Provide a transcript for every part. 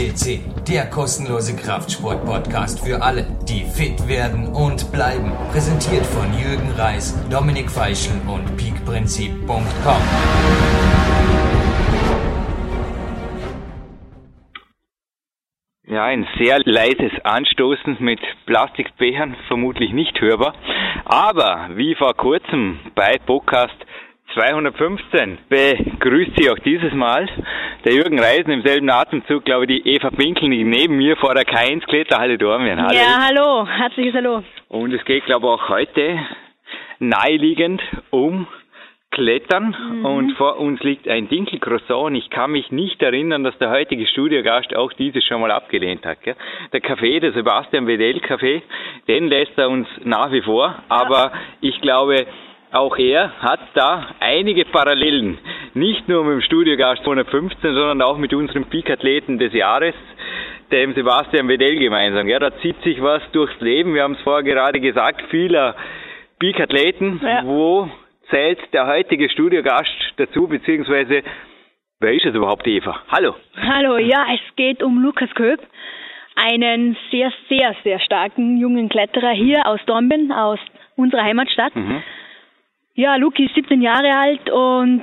CC, der kostenlose Kraftsport-Podcast für alle, die fit werden und bleiben. Präsentiert von Jürgen Reis, Dominik Feischl und peakprinzip.com. Ja, ein sehr leises Anstoßen mit Plastikbechern, vermutlich nicht hörbar. Aber wie vor kurzem bei Podcast 215 begrüßt Sie auch dieses Mal der Jürgen Reisen im selben Atemzug, glaube ich, die Eva Pinkel neben mir vor der K1 Kletterhalle Dormien. Hallo. Ja, hallo, herzliches Hallo. Und es geht, glaube ich, auch heute naheliegend um Klettern mhm. und vor uns liegt ein Dinkelcroissant. Ich kann mich nicht erinnern, dass der heutige Studiogast auch dieses schon mal abgelehnt hat. Gell? Der Kaffee, der Sebastian Wedell Kaffee, den lässt er uns nach wie vor, aber ich glaube, auch er hat da einige Parallelen. Nicht nur mit dem Studiogast 215, sondern auch mit unserem Peak-Athleten des Jahres, dem Sebastian Wedell gemeinsam. Ja, da zieht sich was durchs Leben. Wir haben es vorher gerade gesagt, vieler Peak-Athleten, ja. wo zählt der heutige Studiogast dazu, beziehungsweise wer ist es überhaupt, Eva? Hallo. Hallo, ja, es geht um Lukas Köp, einen sehr, sehr, sehr starken jungen Kletterer hier aus Dornbirn, aus unserer Heimatstadt. Mhm. Ja, Luki ist 17 Jahre alt und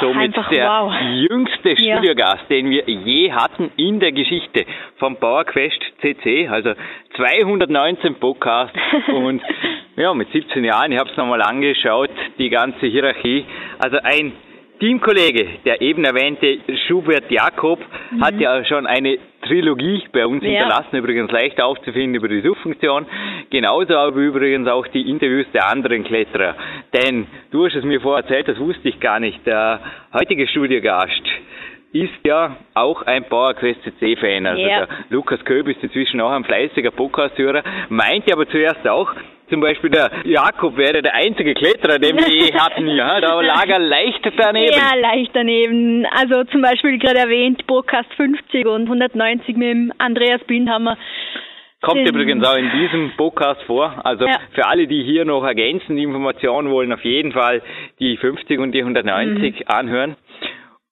Somit Einfach der wow. jüngste Studiogast, ja. den wir je hatten in der Geschichte vom PowerQuest CC, also 219 Podcasts und ja, mit 17 Jahren, ich habe es nochmal angeschaut, die ganze Hierarchie, also ein Teamkollege, der eben erwähnte Schubert Jakob, mhm. hat ja schon eine Trilogie bei uns ja. hinterlassen, übrigens leicht aufzufinden über die Suchfunktion. Genauso aber übrigens auch die Interviews der anderen Kletterer. Denn du hast es mir vorher erzählt, das wusste ich gar nicht. Der heutige Studiogast ist ja auch ein PowerQuest CC-Fan. Also ja. der Lukas Köb ist inzwischen auch ein fleißiger Podcast-Hörer, meinte aber zuerst auch, zum Beispiel der Jakob wäre der einzige Kletterer, den wir je hatten. Ja, da lag er leicht daneben. Ja, leicht daneben. Also zum Beispiel gerade erwähnt, Podcast 50 und 190 mit dem Andreas Bindhammer. Kommt übrigens auch in diesem Podcast vor. Also ja. für alle, die hier noch ergänzende Informationen wollen, auf jeden Fall die 50 und die 190 mhm. anhören.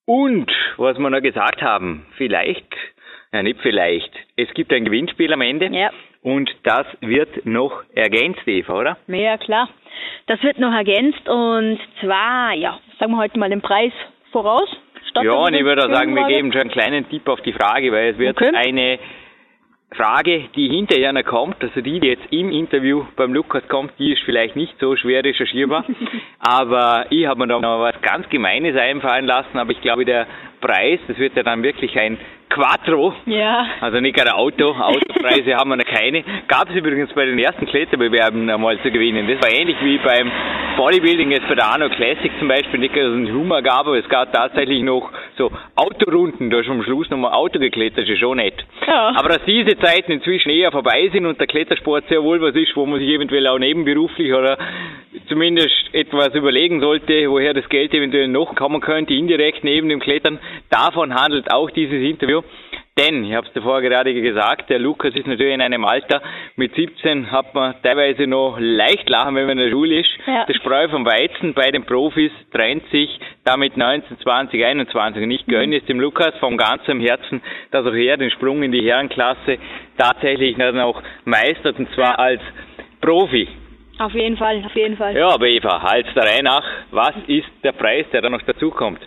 Und was wir noch gesagt haben, vielleicht, ja nicht vielleicht, es gibt ein Gewinnspiel am Ende. Ja. Und das wird noch ergänzt, Eva, oder? Ja, klar. Das wird noch ergänzt und zwar, ja, sagen wir heute mal den Preis voraus. ja, und ich würde sagen, wir geben schon einen kleinen Tipp auf die Frage, weil es wird okay. eine Frage, die hinterher noch kommt, also die, die jetzt im Interview beim Lukas kommt, die ist vielleicht nicht so schwer recherchierbar, aber ich habe mir da noch was ganz Gemeines einfallen lassen, aber ich glaube, der Preis, das wird ja dann wirklich ein Quattro. Ja. Also nicht gerade Auto. Autopreise haben wir noch keine. Gab es übrigens bei den ersten Kletterbewerben einmal zu gewinnen. Das war ähnlich wie beim Bodybuilding jetzt bei der Arno Classic zum Beispiel nicht dass es einen Humor gab, aber es gab tatsächlich noch so Autorunden, da ist am Schluss nochmal Auto geklettert, ist schon nett. Ja. Aber dass diese Zeiten inzwischen eher vorbei sind und der Klettersport sehr wohl was ist, wo man sich eventuell auch nebenberuflich oder zumindest etwas überlegen sollte, woher das Geld eventuell noch kommen könnte, indirekt neben dem Klettern, davon handelt auch dieses Interview. Denn, ich habe es davor gerade gesagt, der Lukas ist natürlich in einem Alter, mit 17 hat man teilweise noch leicht lachen, wenn man in der Schule ist. Ja. Der Spreu vom Weizen bei den Profis trennt sich damit 19, 20, 21. Und ich gönne es dem Lukas von ganzem Herzen, dass auch er den Sprung in die Herrenklasse tatsächlich dann auch meistert, und zwar als Profi. Auf jeden Fall, auf jeden Fall. Ja, aber Eva, halt der Reihe nach, was ist der Preis, der da noch dazukommt?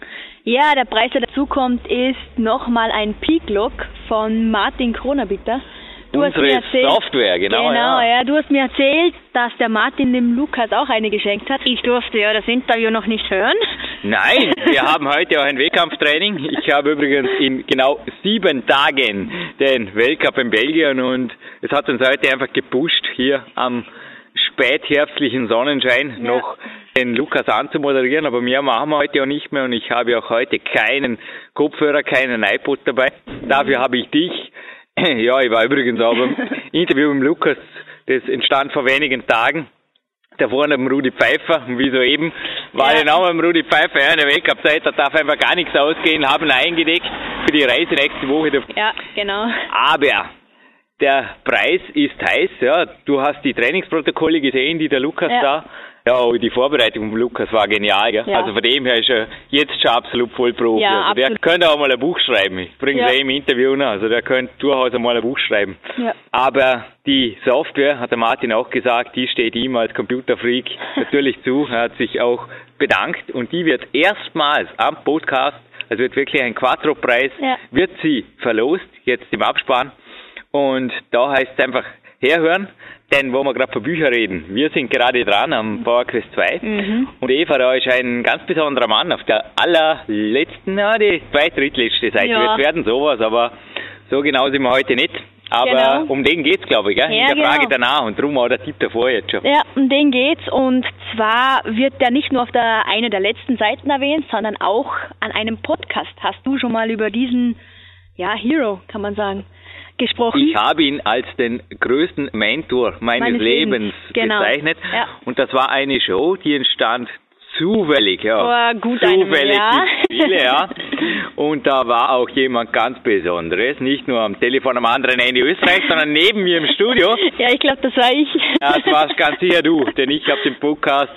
Ja, der Preis, der dazukommt, ist nochmal ein Peak-Look von Martin Kronabitter. Du Unsere hast mir erzählt, Software, genau. Genau, ja. ja. Du hast mir erzählt, dass der Martin dem Lukas auch eine geschenkt hat. Ich durfte ja das Interview noch nicht hören. Nein, wir haben heute auch ein Wettkampftraining. Ich habe übrigens in genau sieben Tagen den Weltcup in Belgien und es hat uns heute einfach gepusht hier am spätherbstlichen Sonnenschein ja. noch den Lukas anzumoderieren, aber mehr machen wir heute auch nicht mehr und ich habe auch heute keinen Kopfhörer, keinen iPod dabei. Dafür habe ich dich. Ja, ich war übrigens auch beim Interview mit Lukas, das entstand vor wenigen Tagen. Da vorne beim Rudi Pfeiffer, und wie soeben, war ja. genau beim Rudi Pfeiffer, ja, in der Weltcup-Zeit, da darf einfach gar nichts ausgehen, haben eingedeckt für die Reise nächste Woche. Ja, genau. Aber der Preis ist heiß, ja. Du hast die Trainingsprotokolle gesehen, die der Lukas ja. da ja, die Vorbereitung von Lukas war genial. Gell? Ja. Also von dem her ist er jetzt schon absolut Vollprofi. Ja, also der könnte auch mal ein Buch schreiben. Ich bringe es ja. im Interview nach. Also der könnte durchaus einmal ein Buch schreiben. Ja. Aber die Software, hat der Martin auch gesagt, die steht ihm als Computerfreak natürlich zu. Er hat sich auch bedankt und die wird erstmals am Podcast, also wird wirklich ein Quattro-Preis, ja. wird sie verlost, jetzt im Abspann. Und da heißt es einfach herhören, denn wo wir gerade von Büchern reden, wir sind gerade dran am PowerQuest 2 mhm. und Eva da ist ein ganz besonderer Mann auf der allerletzten, ja, die zweitdrittletzte Seite ja. wird werden sowas, aber so genau sind wir heute nicht. Aber genau. um den geht's, glaube ich, gell? Ja, in der genau. Frage danach und darum auch der Tipp davor jetzt schon. Ja, um den geht's und zwar wird der nicht nur auf der eine der letzten Seiten erwähnt, sondern auch an einem Podcast. Hast du schon mal über diesen, ja, Hero, kann man sagen, gesprochen. Ich habe ihn als den größten Mentor meines, meines Lebens, Lebens genau. bezeichnet. Ja. Und das war eine Show, die entstand zufällig, ja. Oh, gut zufällig ja. viele, ja. Und da war auch jemand ganz Besonderes, nicht nur am Telefon am anderen Ende Österreich, sondern neben mir im Studio. Ja, ich glaube, das war ich. Ja, das warst ganz sicher du, denn ich habe den Podcast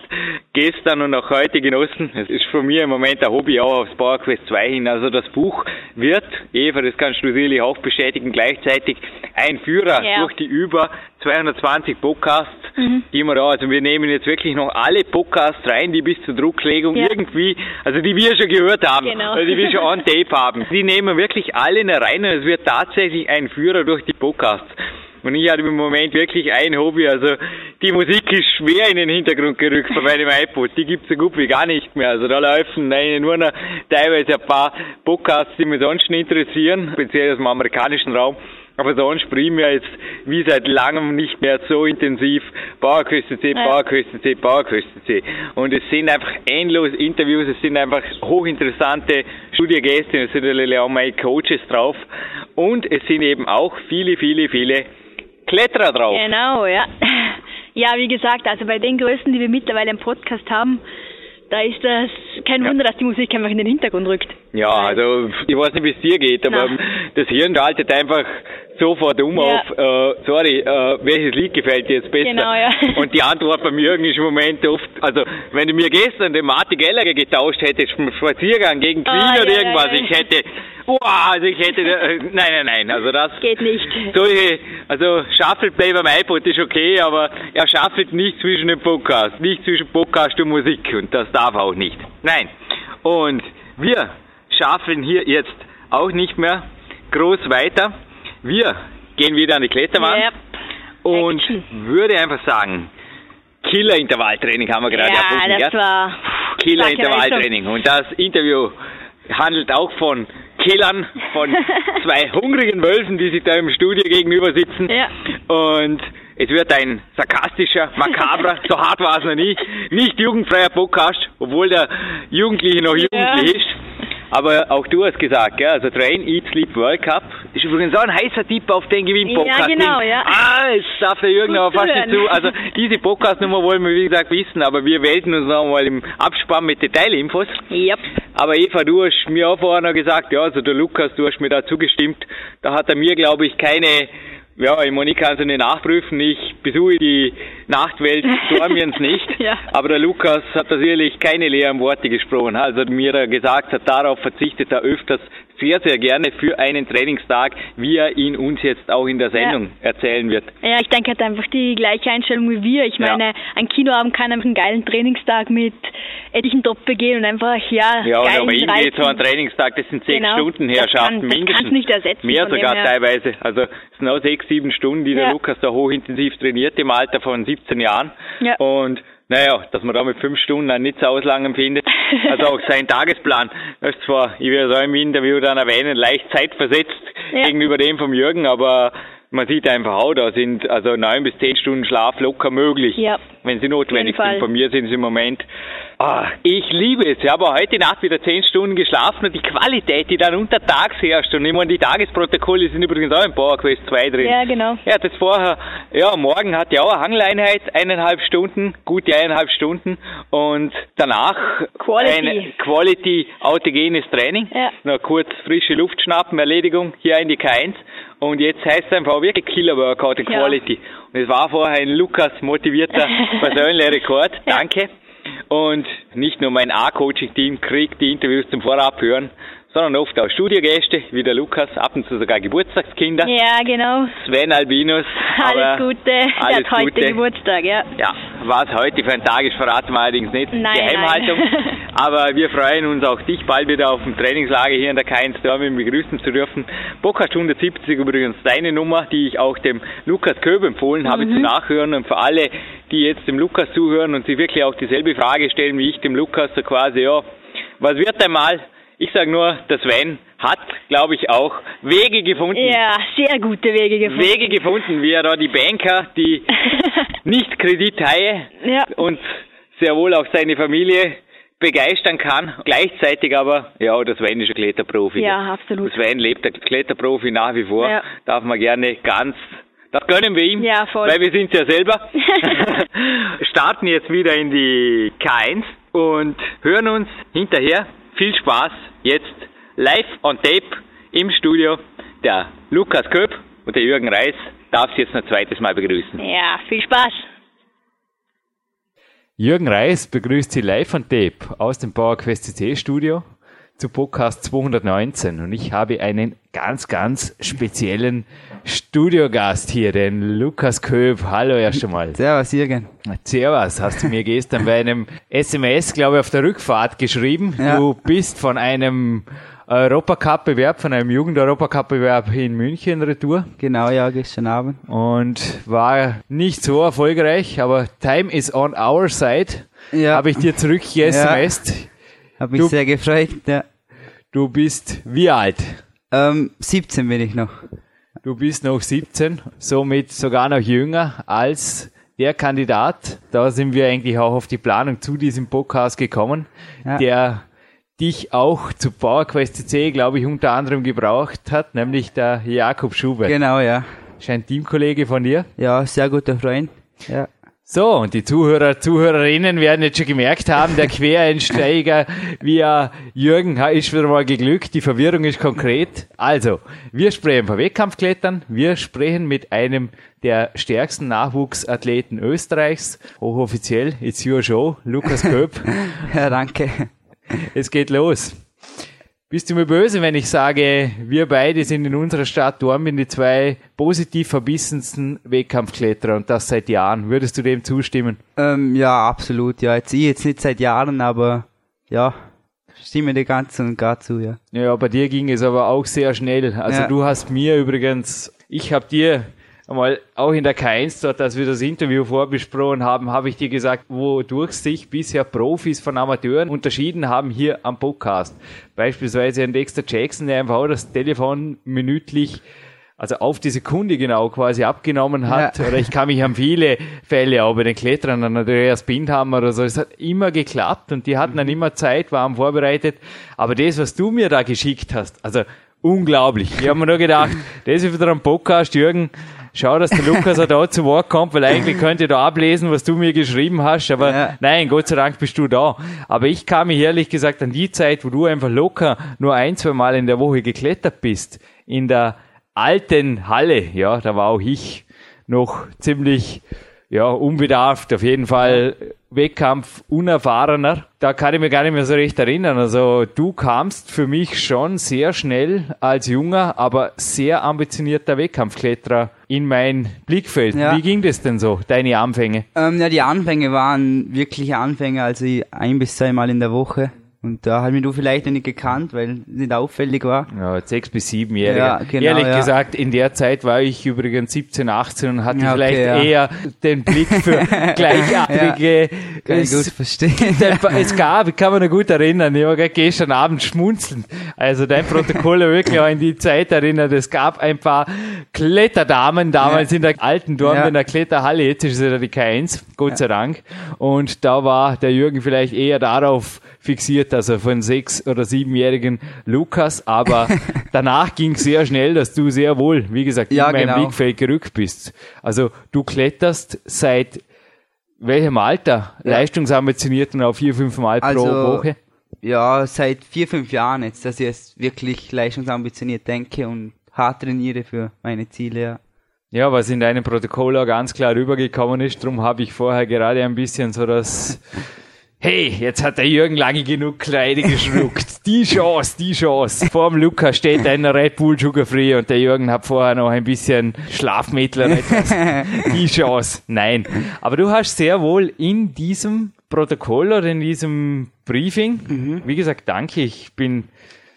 gestern und auch heute genossen. Es ist von mir im Moment ein Hobby auch aufs Power Quest 2 hin. Also das Buch wird, Eva, das kannst du sicherlich auch bestätigen, gleichzeitig ein Führer ja. durch die über 220 Podcasts, mhm. die wir da, also wir nehmen jetzt wirklich noch alle Podcasts rein, die bis zur Drucklegung ja. irgendwie, also die wir schon gehört haben, genau. also die wir schon on tape haben. Die nehmen wirklich alle rein und es wird tatsächlich ein Führer durch die Podcasts. Und ich habe im Moment wirklich ein Hobby, also die Musik ist schwer in den Hintergrund gerückt von meinem iPod. Die gibt's so gut wie gar nicht mehr. Also da laufen nein, nur noch teilweise ein paar Podcasts, die mich sonst interessieren, speziell aus dem amerikanischen Raum. Aber sonst primär jetzt wie seit langem nicht mehr so intensiv Bauerküste C, Bauerküste C, Bauerküste C. Und es sind einfach endlos Interviews, es sind einfach hochinteressante Studiogäste, es sind natürlich auch meine Coaches drauf. Und es sind eben auch viele, viele, viele Kletterer drauf. Genau, ja. Ja, wie gesagt, also bei den Größen, die wir mittlerweile im Podcast haben, da ist das kein Wunder, ja. dass die Musik einfach in den Hintergrund rückt. Ja, also ich weiß nicht, wie es dir geht, aber Na. das Hirn schaltet einfach sofort um ja. auf, äh, sorry, äh, welches Lied gefällt dir jetzt besser? Genau, ja. Und die Antwort beim Jürgen ist im Moment oft, also wenn du mir gestern den Martin Gallagher getauscht hättest vom Spaziergang gegen Queen oh, oder ja, irgendwas, ich hätte, boah, also ich hätte, äh, nein, nein, nein, also das geht nicht. Solche, also Shuffle Play beim iPod ist okay, aber er shuffelt nicht zwischen den Podcasts, nicht zwischen Podcast und Musik und das darf auch nicht. Nein. Und wir schaffeln hier jetzt auch nicht mehr groß weiter. Wir gehen wieder an die Kletterwand yep. und Action. würde einfach sagen, Killer-Intervalltraining haben wir gerade ja, erfunden. Das war Killer-Intervalltraining. Und das Interview handelt auch von Killern, von zwei hungrigen Wölfen, die sich da im Studio gegenüber sitzen. Ja. Und es wird ein sarkastischer, makabrer, so hart war es noch nie, nicht jugendfreier Podcast, obwohl der Jugendliche noch jugendlich ja. ist. Aber auch du hast gesagt, gell? also Train, Eat, Sleep, World Cup ist übrigens auch ein heißer Tipp auf den Gewinn-Podcast. Ja, genau, ja. Ah, es darf der Jürgen aber fast nicht zu. Also diese Podcast-Nummer wollen wir, wie gesagt, wissen, aber wir wählten uns nochmal im Abspann mit Detailinfos. Yep. Aber Eva, du hast mir auch vorher noch gesagt, ja, also der Lukas, du hast mir da zugestimmt. Da hat er mir, glaube ich, keine ja, ich meine, ich kann es nicht nachprüfen. Ich besuche die Nachtwelt Dormiens nicht. ja. Aber der Lukas hat da sicherlich keine leeren Worte gesprochen. Also mir gesagt hat, darauf verzichtet er öfters sehr, sehr gerne für einen Trainingstag, wie er ihn uns jetzt auch in der Sendung ja. erzählen wird. Ja, ich denke, er hat einfach die gleiche Einstellung wie wir. Ich meine, ja. ein Kinoabend kann einfach einen geilen Trainingstag mit etlichen Doppel gehen und einfach, ja, Ja, und ihm geht so ein Trainingstag, das sind sechs genau. Stunden Herrschaften kann, mindestens. nicht ersetzen. Mehr sogar teilweise. Also es sind auch sechs, sieben Stunden, die ja. der Lukas da hochintensiv trainiert im Alter von 17 Jahren. Ja. Und naja, dass man da mit fünf Stunden einen nicht so auslangen findet. Also auch sein Tagesplan das ist zwar, ich werde es auch im Interview dann erwähnen, leicht zeitversetzt ja. gegenüber dem vom Jürgen, aber man sieht einfach auch, da sind also neun bis zehn Stunden Schlaf locker möglich. Ja. wenn sie notwendig sind. Bei mir sind sie im Moment Oh, ich liebe es. Ich habe heute Nacht wieder zehn Stunden geschlafen und die Qualität, die dann untertags herrscht. Und ich meine, die Tagesprotokolle sind übrigens auch im PowerQuest 2 drin. Ja, genau. Ja, das vorher, ja, morgen hat ja auch eine Hangeleinheit, eineinhalb Stunden, gute eineinhalb Stunden. Und danach Quality, ein Quality autogenes Training. Ja. Noch kurz frische Luft schnappen, Erledigung hier in die K1. Und jetzt heißt es einfach wirklich Killer Workout in Quality. Ja. Und es war vorher ein Lukas motivierter persönlicher Rekord. Danke. Und nicht nur mein A-Coaching-Team kriegt die Interviews zum Vorabhören, sondern oft auch Studiogäste, wie der Lukas, ab und zu sogar Geburtstagskinder. Ja, genau. Sven Albinus. Alles Gute. Alles der hat heute Gute. Geburtstag, ja. Ja, was heute für ein Tag ist, verraten wir allerdings nicht. Nein, Geheimhaltung. Nein. Aber wir freuen uns auch, dich bald wieder auf dem Trainingslager hier in der K1 Dormin begrüßen zu dürfen. Podcast 170 übrigens deine Nummer, die ich auch dem Lukas Köb empfohlen habe Mhm. zu nachhören. Und für alle, die jetzt dem Lukas zuhören und sich wirklich auch dieselbe Frage stellen wie ich dem Lukas, so quasi, ja, was wird einmal? Ich sage nur, der Sven hat, glaube ich, auch Wege gefunden. Ja, sehr gute Wege gefunden. Wege gefunden, wie er da die Banker, die nicht Kredithaie Ja. und sehr wohl auch seine Familie begeistern kann. Gleichzeitig aber, ja, der Sven ist ein Kletterprofi. Ja, absolut. Der Sven lebt der Kletterprofi nach wie vor. Ja. Darf man gerne ganz, das gönnen wir ihm. Ja, voll. Weil wir sind ja selber. Starten jetzt wieder in die K1 und hören uns hinterher. Viel Spaß jetzt live on tape im Studio. Der Lukas Köp und der Jürgen Reis darf Sie jetzt noch ein zweites Mal begrüßen. Ja, viel Spaß. Jürgen Reis begrüßt Sie live on tape aus dem PowerQuest CC Studio zu Podcast 219 und ich habe einen ganz, ganz speziellen Studiogast hier, den Lukas Köb. Hallo erst einmal. Servus, Jürgen. Servus, hast du mir gestern bei einem SMS, glaube ich, auf der Rückfahrt geschrieben. Ja. Du bist von einem Europacup-Bewerb, von einem Jugend-Europacup-Bewerb in München retour Genau, ja, gestern Abend. und war nicht so erfolgreich, aber Time is on our side. Ja. Habe ich dir zurück SMS. Hab mich sehr gefreut. Ja. Du bist wie alt? Ähm, 17 bin ich noch. Du bist noch 17, somit sogar noch jünger als der Kandidat. Da sind wir eigentlich auch auf die Planung zu diesem Podcast gekommen, Ja. der dich auch zu PowerQuest CC, glaube ich, unter anderem gebraucht hat, nämlich der Jakob Schubert. Genau, ja. Ist ein Teamkollege von dir. Ja, sehr guter Freund. Ja. So, und die Zuhörer, Zuhörerinnen werden jetzt schon gemerkt haben, der Quereinsteiger via Jürgen ist wieder mal geglückt, die Verwirrung ist konkret. Also, wir sprechen von Wettkampfklettern, wir sprechen mit einem der stärksten Nachwuchsathleten Österreichs, hochoffiziell, it's your show, Lukas Köp. ja, danke. Es geht los. Bist du mir böse, wenn ich sage, wir beide sind in unserer Stadt Dornbirn die zwei positiv verbissensten Wettkampfkletterer und das seit Jahren. Würdest du dem zustimmen? Ähm, ja, absolut. Ja, jetzt ich jetzt nicht seit Jahren, aber ja, stimme dir ganz und gar zu, ja. Ja, bei dir ging es aber auch sehr schnell. Also Ja. du hast mir übrigens, ich habe dir einmal auch in der K1 dort, als wir das Interview vorbesprochen haben, habe ich dir gesagt, wodurch sich bisher Profis von Amateuren unterschieden haben hier am Podcast. Beispielsweise ein Dexter Jackson, der einfach auch das Telefon minütlich also auf die Sekunde genau quasi abgenommen hat. Ja. Oder ich kann mich an viele Fälle auch bei den Klettern an Andreas Bindhammer oder so. Es hat immer geklappt und die hatten dann immer Zeit, waren vorbereitet. Aber das, was du mir da geschickt hast, also unglaublich. Ich habe mir nur gedacht, das ist wieder ein Podcast, Jürgen. Schau, dass der Lukas auch da zu Wort kommt, weil eigentlich könnte ich da ablesen, was du mir geschrieben hast, aber Ja. nein, Gott sei Dank bist du da. Aber ich kam mich ehrlich gesagt an die Zeit, wo du einfach locker nur ein, zwei Mal in der Woche geklettert bist, in der alten Halle, ja, da war auch ich noch ziemlich, ja, unbedarft, auf jeden Fall Wettkampf unerfahrener. Da kann ich mir gar nicht mehr so recht erinnern. Also du kamst für mich schon sehr schnell als junger, aber sehr ambitionierter Wettkampfkletterer in mein Blickfeld. Ja. Wie ging das denn so, deine Anfänge? Ähm, ja, die Anfänge waren wirkliche Anfänge, also ein bis zweimal in der Woche. Und da hat mich du vielleicht noch nicht gekannt, weil es nicht auffällig war. Ja, sechs bis siebenjähriger. Ja, genau, Ehrlich ja. gesagt, in der Zeit war ich übrigens 17, 18 und hatte Ja, okay, vielleicht ja. eher den Blick für gleichartige Kann es, ich gut verstehen. es gab, ich kann mich noch gut erinnern, ich war gestern Abend schmunzeln. Also dein Protokoll wirklich auch in die Zeit erinnert. Es gab ein paar Kletterdamen damals in der alten Dornbirner ja. Kletterhalle. Jetzt ist es ja die K1, Gott sei Dank. Und da war der Jürgen vielleicht eher darauf fixiert, er von sechs- oder siebenjährigen Lukas, aber danach ging es sehr schnell, dass du sehr wohl, wie gesagt, ja, in meinem genau. Blickfeld gerückt bist. Also du kletterst seit welchem Alter? Ja. Leistungsambitioniert und auf vier, fünf Mal also, pro Woche? Ja, seit vier, fünf Jahren jetzt, dass ich jetzt wirklich leistungsambitioniert denke und hart trainiere für meine Ziele, ja. Ja, was in deinem Protokoll auch ganz klar rübergekommen ist, darum habe ich vorher gerade ein bisschen so das Hey, jetzt hat der Jürgen lange genug Kreide geschluckt. Die Chance, die Chance. Vor dem Luca steht ein Red Bull Sugar Free und der Jürgen hat vorher noch ein bisschen Schlafmittel oder etwas. Die Chance. Nein. Aber du hast sehr wohl in diesem Protokoll oder in diesem Briefing, mhm. wie gesagt, danke, ich bin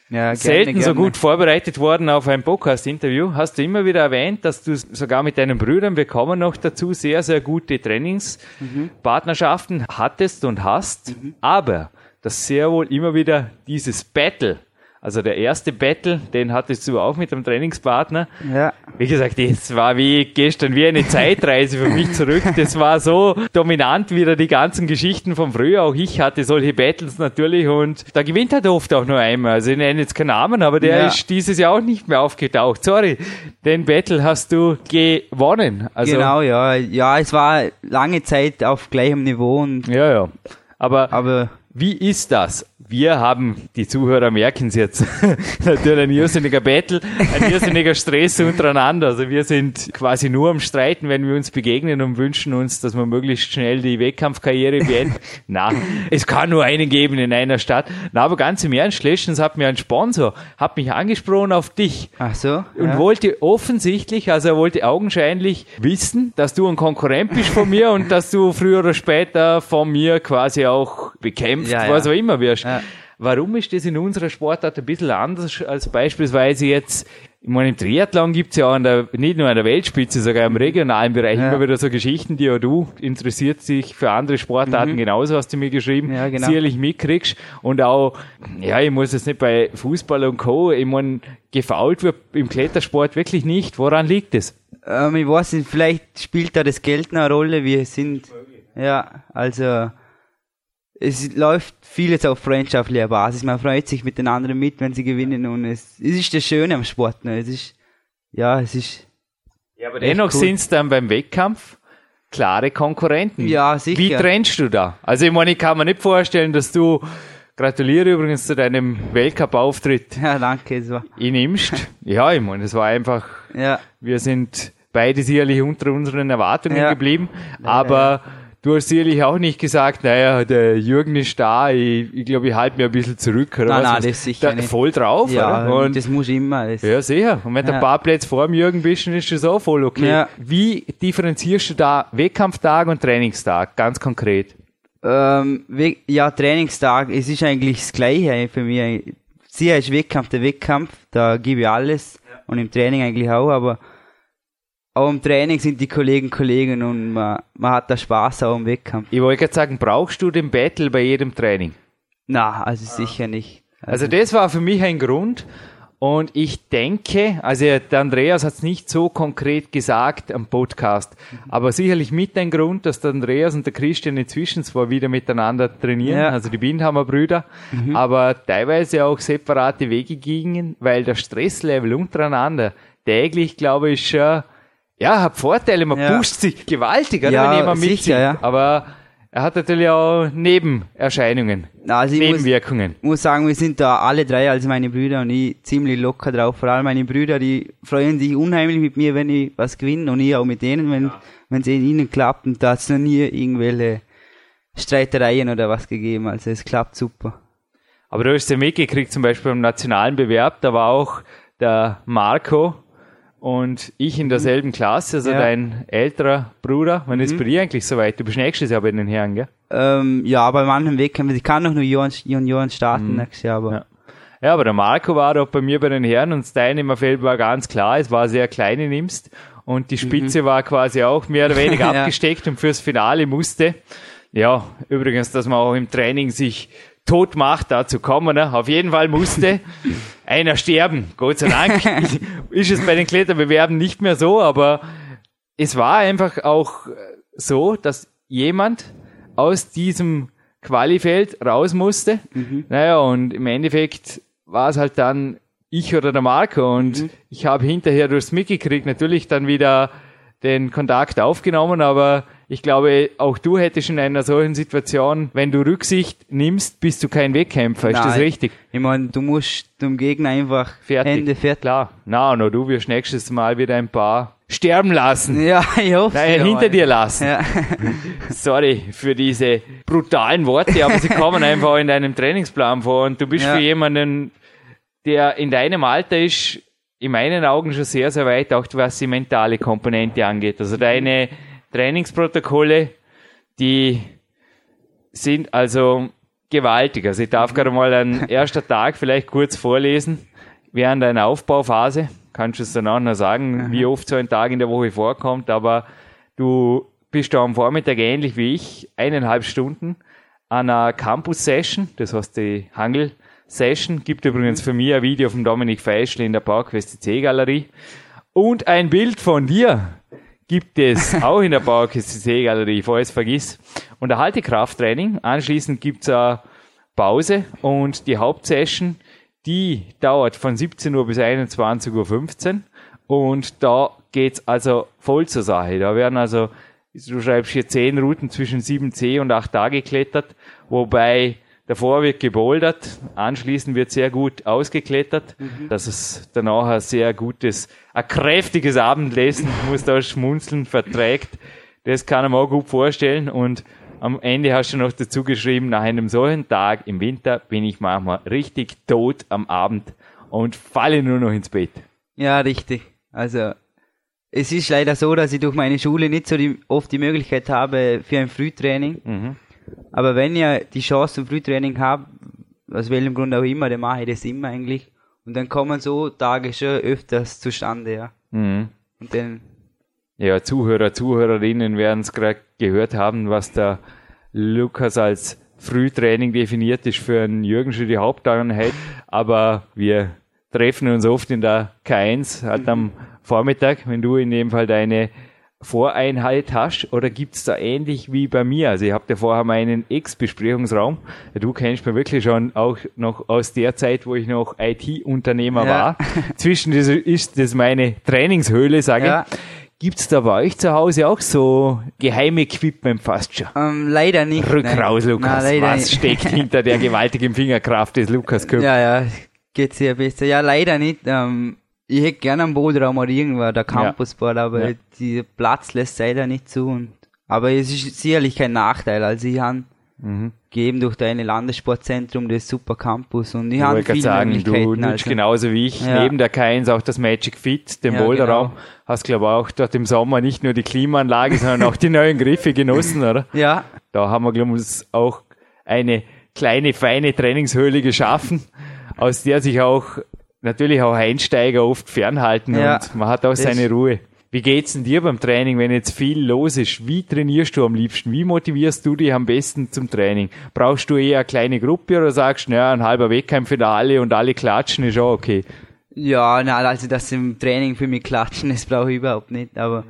ja, gerne, selten gerne. so gut vorbereitet worden auf ein Podcast-Interview. Hast du immer wieder erwähnt, dass du sogar mit deinen Brüdern, wir kommen noch dazu, sehr, sehr gute Trainingspartnerschaften mhm. hattest und hast, mhm. aber dass sehr wohl immer wieder dieses Battle also der erste Battle, den hattest du auch mit dem Trainingspartner. Ja. Wie gesagt, das war wie gestern wie eine Zeitreise für mich zurück. Das war so dominant wieder die ganzen Geschichten von früher. Auch ich hatte solche Battles natürlich und da gewinnt er oft auch nur einmal. Also ich nenne jetzt keinen Namen, aber der ja. ist dieses Jahr auch nicht mehr aufgetaucht. Sorry, den Battle hast du gewonnen. Also, genau, ja. Ja, es war lange Zeit auf gleichem Niveau und. Ja, ja. Aber, aber wie ist das? wir haben, die Zuhörer merken es jetzt, natürlich ein irrsinniger Battle, ein irrsinniger Stress untereinander. Also wir sind quasi nur am Streiten, wenn wir uns begegnen und wünschen uns, dass wir möglichst schnell die Wettkampfkarriere beenden. Na, es kann nur einen geben in einer Stadt. Na, aber ganz im Ernst, letztens hat mir ein Sponsor, hat mich angesprochen auf dich. Ach so. Und ja. wollte offensichtlich, also er wollte augenscheinlich wissen, dass du ein Konkurrent bist von mir und dass du früher oder später von mir quasi auch bekämpft, ja, was auch immer wirst. Ja. Warum ist das in unserer Sportart ein bisschen anders als beispielsweise jetzt ich meine, im Triathlon gibt's ja an der, nicht nur an der Weltspitze, sogar im regionalen Bereich ja. immer wieder so Geschichten, die ja du interessiert sich für andere Sportarten mhm. genauso, hast du mir geschrieben, ja, genau. sicherlich mitkriegst. Und auch, ja, ich muss jetzt nicht bei Fußball und Co., ich meine, gefault wird im Klettersport wirklich nicht. Woran liegt es? Ähm, ich weiß nicht, vielleicht spielt da das Geld eine Rolle. Wir sind, ja, also, es läuft vieles auf freundschaftlicher Basis. Man freut sich mit den anderen mit, wenn sie gewinnen und es, es ist das Schöne am Sport. Ne? Es ist, ja, es ist. Ja, aber dennoch cool. sind es dann beim Wettkampf klare Konkurrenten. Ja, sicher. Wie trennst du da? Also ich meine, ich kann mir nicht vorstellen, dass du Gratuliere übrigens zu deinem Weltcup-Auftritt. Ja, danke. Es war. Ich nimmst. ja, ich meine, es war einfach. Ja. Wir sind beide sicherlich unter unseren Erwartungen ja. geblieben, aber ja Du hast sicherlich auch nicht gesagt, naja, der Jürgen ist da, ich, ich glaube, ich halte mir ein bisschen zurück. Oder nein, was? nein, das ist sicher da, nicht. Voll drauf, ja, oder? Und das muss immer. Das ja, sicher. Und wenn ja. du ein paar Plätze vor dem Jürgen bist, dann ist das auch voll okay. Ja. Wie differenzierst du da Wettkampftag und Trainingstag, ganz konkret? Ähm, ja, Trainingstag, es ist eigentlich das Gleiche für mich. Sicher ist Wettkampf der Wettkampf, da gebe ich alles. Und im Training eigentlich auch, aber auch im Training sind die Kollegen Kollegen und man, man hat da Spaß auch im Wettkampf. Ich wollte gerade sagen, brauchst du den Battle bei jedem Training? Na, also sicher nicht. Also, also das war für mich ein Grund und ich denke, also der Andreas hat es nicht so konkret gesagt am Podcast, mhm. aber sicherlich mit ein Grund, dass der Andreas und der Christian inzwischen zwar wieder miteinander trainieren, ja. also die Bindhammer Brüder, mhm. aber teilweise auch separate Wege gingen, weil der Stresslevel untereinander täglich, glaube ich, schon ja, hat Vorteile, man ja. pusht sich gewaltig, oder, ja, wenn jemand mitzieht. Sicher, ja. Aber er hat natürlich auch Nebenerscheinungen, also Nebenwirkungen. Muss, muss sagen, wir sind da alle drei, also meine Brüder und ich, ziemlich locker drauf. Vor allem meine Brüder, die freuen sich unheimlich mit mir, wenn ich was gewinne und ich auch mit denen, wenn ja. es in ihnen klappt. Und da hat es noch nie irgendwelche Streitereien oder was gegeben. Also es klappt super. Aber du hast ja mitgekriegt, zum Beispiel beim nationalen Bewerb, da war auch der Marco, und ich in derselben Klasse, also ja. dein älterer Bruder. Wann mhm. ist bei dir eigentlich soweit? Du bist nächstes Jahr bei den Herren, gell? Ähm, ja, bei manchen Wettkämpfen. Ich kann noch nur Junioren starten mhm. nächstes Jahr, aber. Ja. ja. aber der Marco war doch bei mir bei den Herren und das Teilnehmerfeld war ganz klar, es war sehr kleine nimmst und die Spitze mhm. war quasi auch mehr oder weniger abgesteckt und fürs Finale musste Ja, übrigens, dass man auch im Training sich tot macht, dazu kommen. Ne? Auf jeden Fall musste einer sterben. Gott sei Dank ist es bei den Kletterbewerben nicht mehr so, aber es war einfach auch so, dass jemand aus diesem Qualifeld raus musste. Mhm. Naja, und im Endeffekt war es halt dann ich oder der Marco und mhm. ich habe hinterher durchs mitgekriegt natürlich dann wieder den Kontakt aufgenommen, aber ich glaube, auch du hättest in einer solchen Situation, wenn du Rücksicht nimmst, bist du kein Wettkämpfer. Ist das richtig? Ich meine, du musst dem Gegner einfach fertig. Hände fertig. Klar. Na, no, du wirst nächstes Mal wieder ein paar sterben lassen. Ja, ich hoffe. Nein, ja, hinter dir lassen. Ja. Sorry für diese brutalen Worte, aber sie kommen einfach in deinem Trainingsplan vor und du bist ja. für jemanden, der in deinem Alter ist, in meinen Augen schon sehr, sehr weit, auch was die mentale Komponente angeht. Also deine Trainingsprotokolle, die sind also gewaltig. Also ich darf gerade mal einen ersten Tag vielleicht kurz vorlesen während einer Aufbauphase. Kannst du es dann auch noch sagen, wie oft so ein Tag in der Woche vorkommt, aber du bist da am Vormittag ähnlich wie ich, eineinhalb Stunden an einer Campus-Session, das heißt die Hangel-Session, gibt übrigens für mich ein Video von Dominik Feischl in der PowerQuest C-Galerie und ein Bild von dir, gibt es auch in der PowerQuest-Galerie, bevor ich es vergiss. Und ein Haltekrafttraining. Anschließend gibt's eine Pause und die Hauptsession, die dauert von 17 Uhr bis 21.15 Uhr. Und da geht's also voll zur Sache. Da werden also, du schreibst hier 10 Routen zwischen 7C und 8A geklettert, wobei Davor wird gebouldert, anschließend wird sehr gut ausgeklettert, mhm. dass es danach ein sehr gutes, ein kräftiges Abendessen, muss da schmunzeln, verträgt. Das kann man auch gut vorstellen und am Ende hast du noch dazu geschrieben, nach einem solchen Tag im Winter bin ich manchmal richtig tot am Abend und falle nur noch ins Bett. Ja, richtig. Also es ist leider so, dass ich durch meine Schule nicht so die, oft die Möglichkeit habe für ein Frühtraining. Mhm. Aber wenn ihr die Chance zum Frühtraining habt, aus welchem Grund auch immer, dann mache ich das immer eigentlich. Und dann kommen so Tage schon öfters zustande, ja. Mhm. Und dann. Ja, Zuhörer, Zuhörerinnen werden es gerade gehört haben, was der Lukas als Frühtraining definiert ist für einen Jürgen schon die Haupteinheit. Aber wir treffen uns oft in der K1, halt am Vormittag, wenn du in dem Fall deine Voreinheit hast oder gibt es da ähnlich wie bei mir? Also ich habe ja vorher meinen Ex-Besprechungsraum. Du kennst mich wirklich schon auch noch aus der Zeit, wo ich noch IT-Unternehmer ja. war. Zwischen das ist das meine Trainingshöhle, sage ja. ich. Gibt's da bei euch zu Hause auch so geheime Equipment fast schon? Ähm, leider nicht. Rück nein. raus, Lukas. Nein, Was nicht. steckt hinter der gewaltigen Fingerkraft des Lukas Köpf? Ja, ja, geht sehr besser. Ja, leider nicht. Ähm, ich hätte gerne einen Bodenraum oder irgendwo, der Campusboard, ja. aber ja. die Platz lässt leider nicht zu. Und, aber es ist sicherlich kein Nachteil. Also ich habe mhm. gegeben durch deine Landessportzentrum das super Campus und ich, ich habe viele sagen, Du nutzt also. genauso wie ich ja. neben der K1 auch das Magic Fit, den ja, Boulderraum. Genau. Hast glaube ich auch dort im Sommer nicht nur die Klimaanlage, sondern auch die neuen Griffe genossen, oder? Ja. Da haben wir glaube ich auch eine kleine feine Trainingshöhle geschaffen, aus der sich auch natürlich auch Einsteiger oft fernhalten ja, und man hat auch seine Ruhe. Wie geht's denn dir beim Training, wenn jetzt viel los ist? Wie trainierst du am liebsten? Wie motivierst du dich am besten zum Training? Brauchst du eher eine kleine Gruppe oder sagst, naja, ein halber Wettkampf für alle und alle klatschen ist auch okay? Ja, na, also das im Training für mich klatschen, das brauche ich überhaupt nicht, aber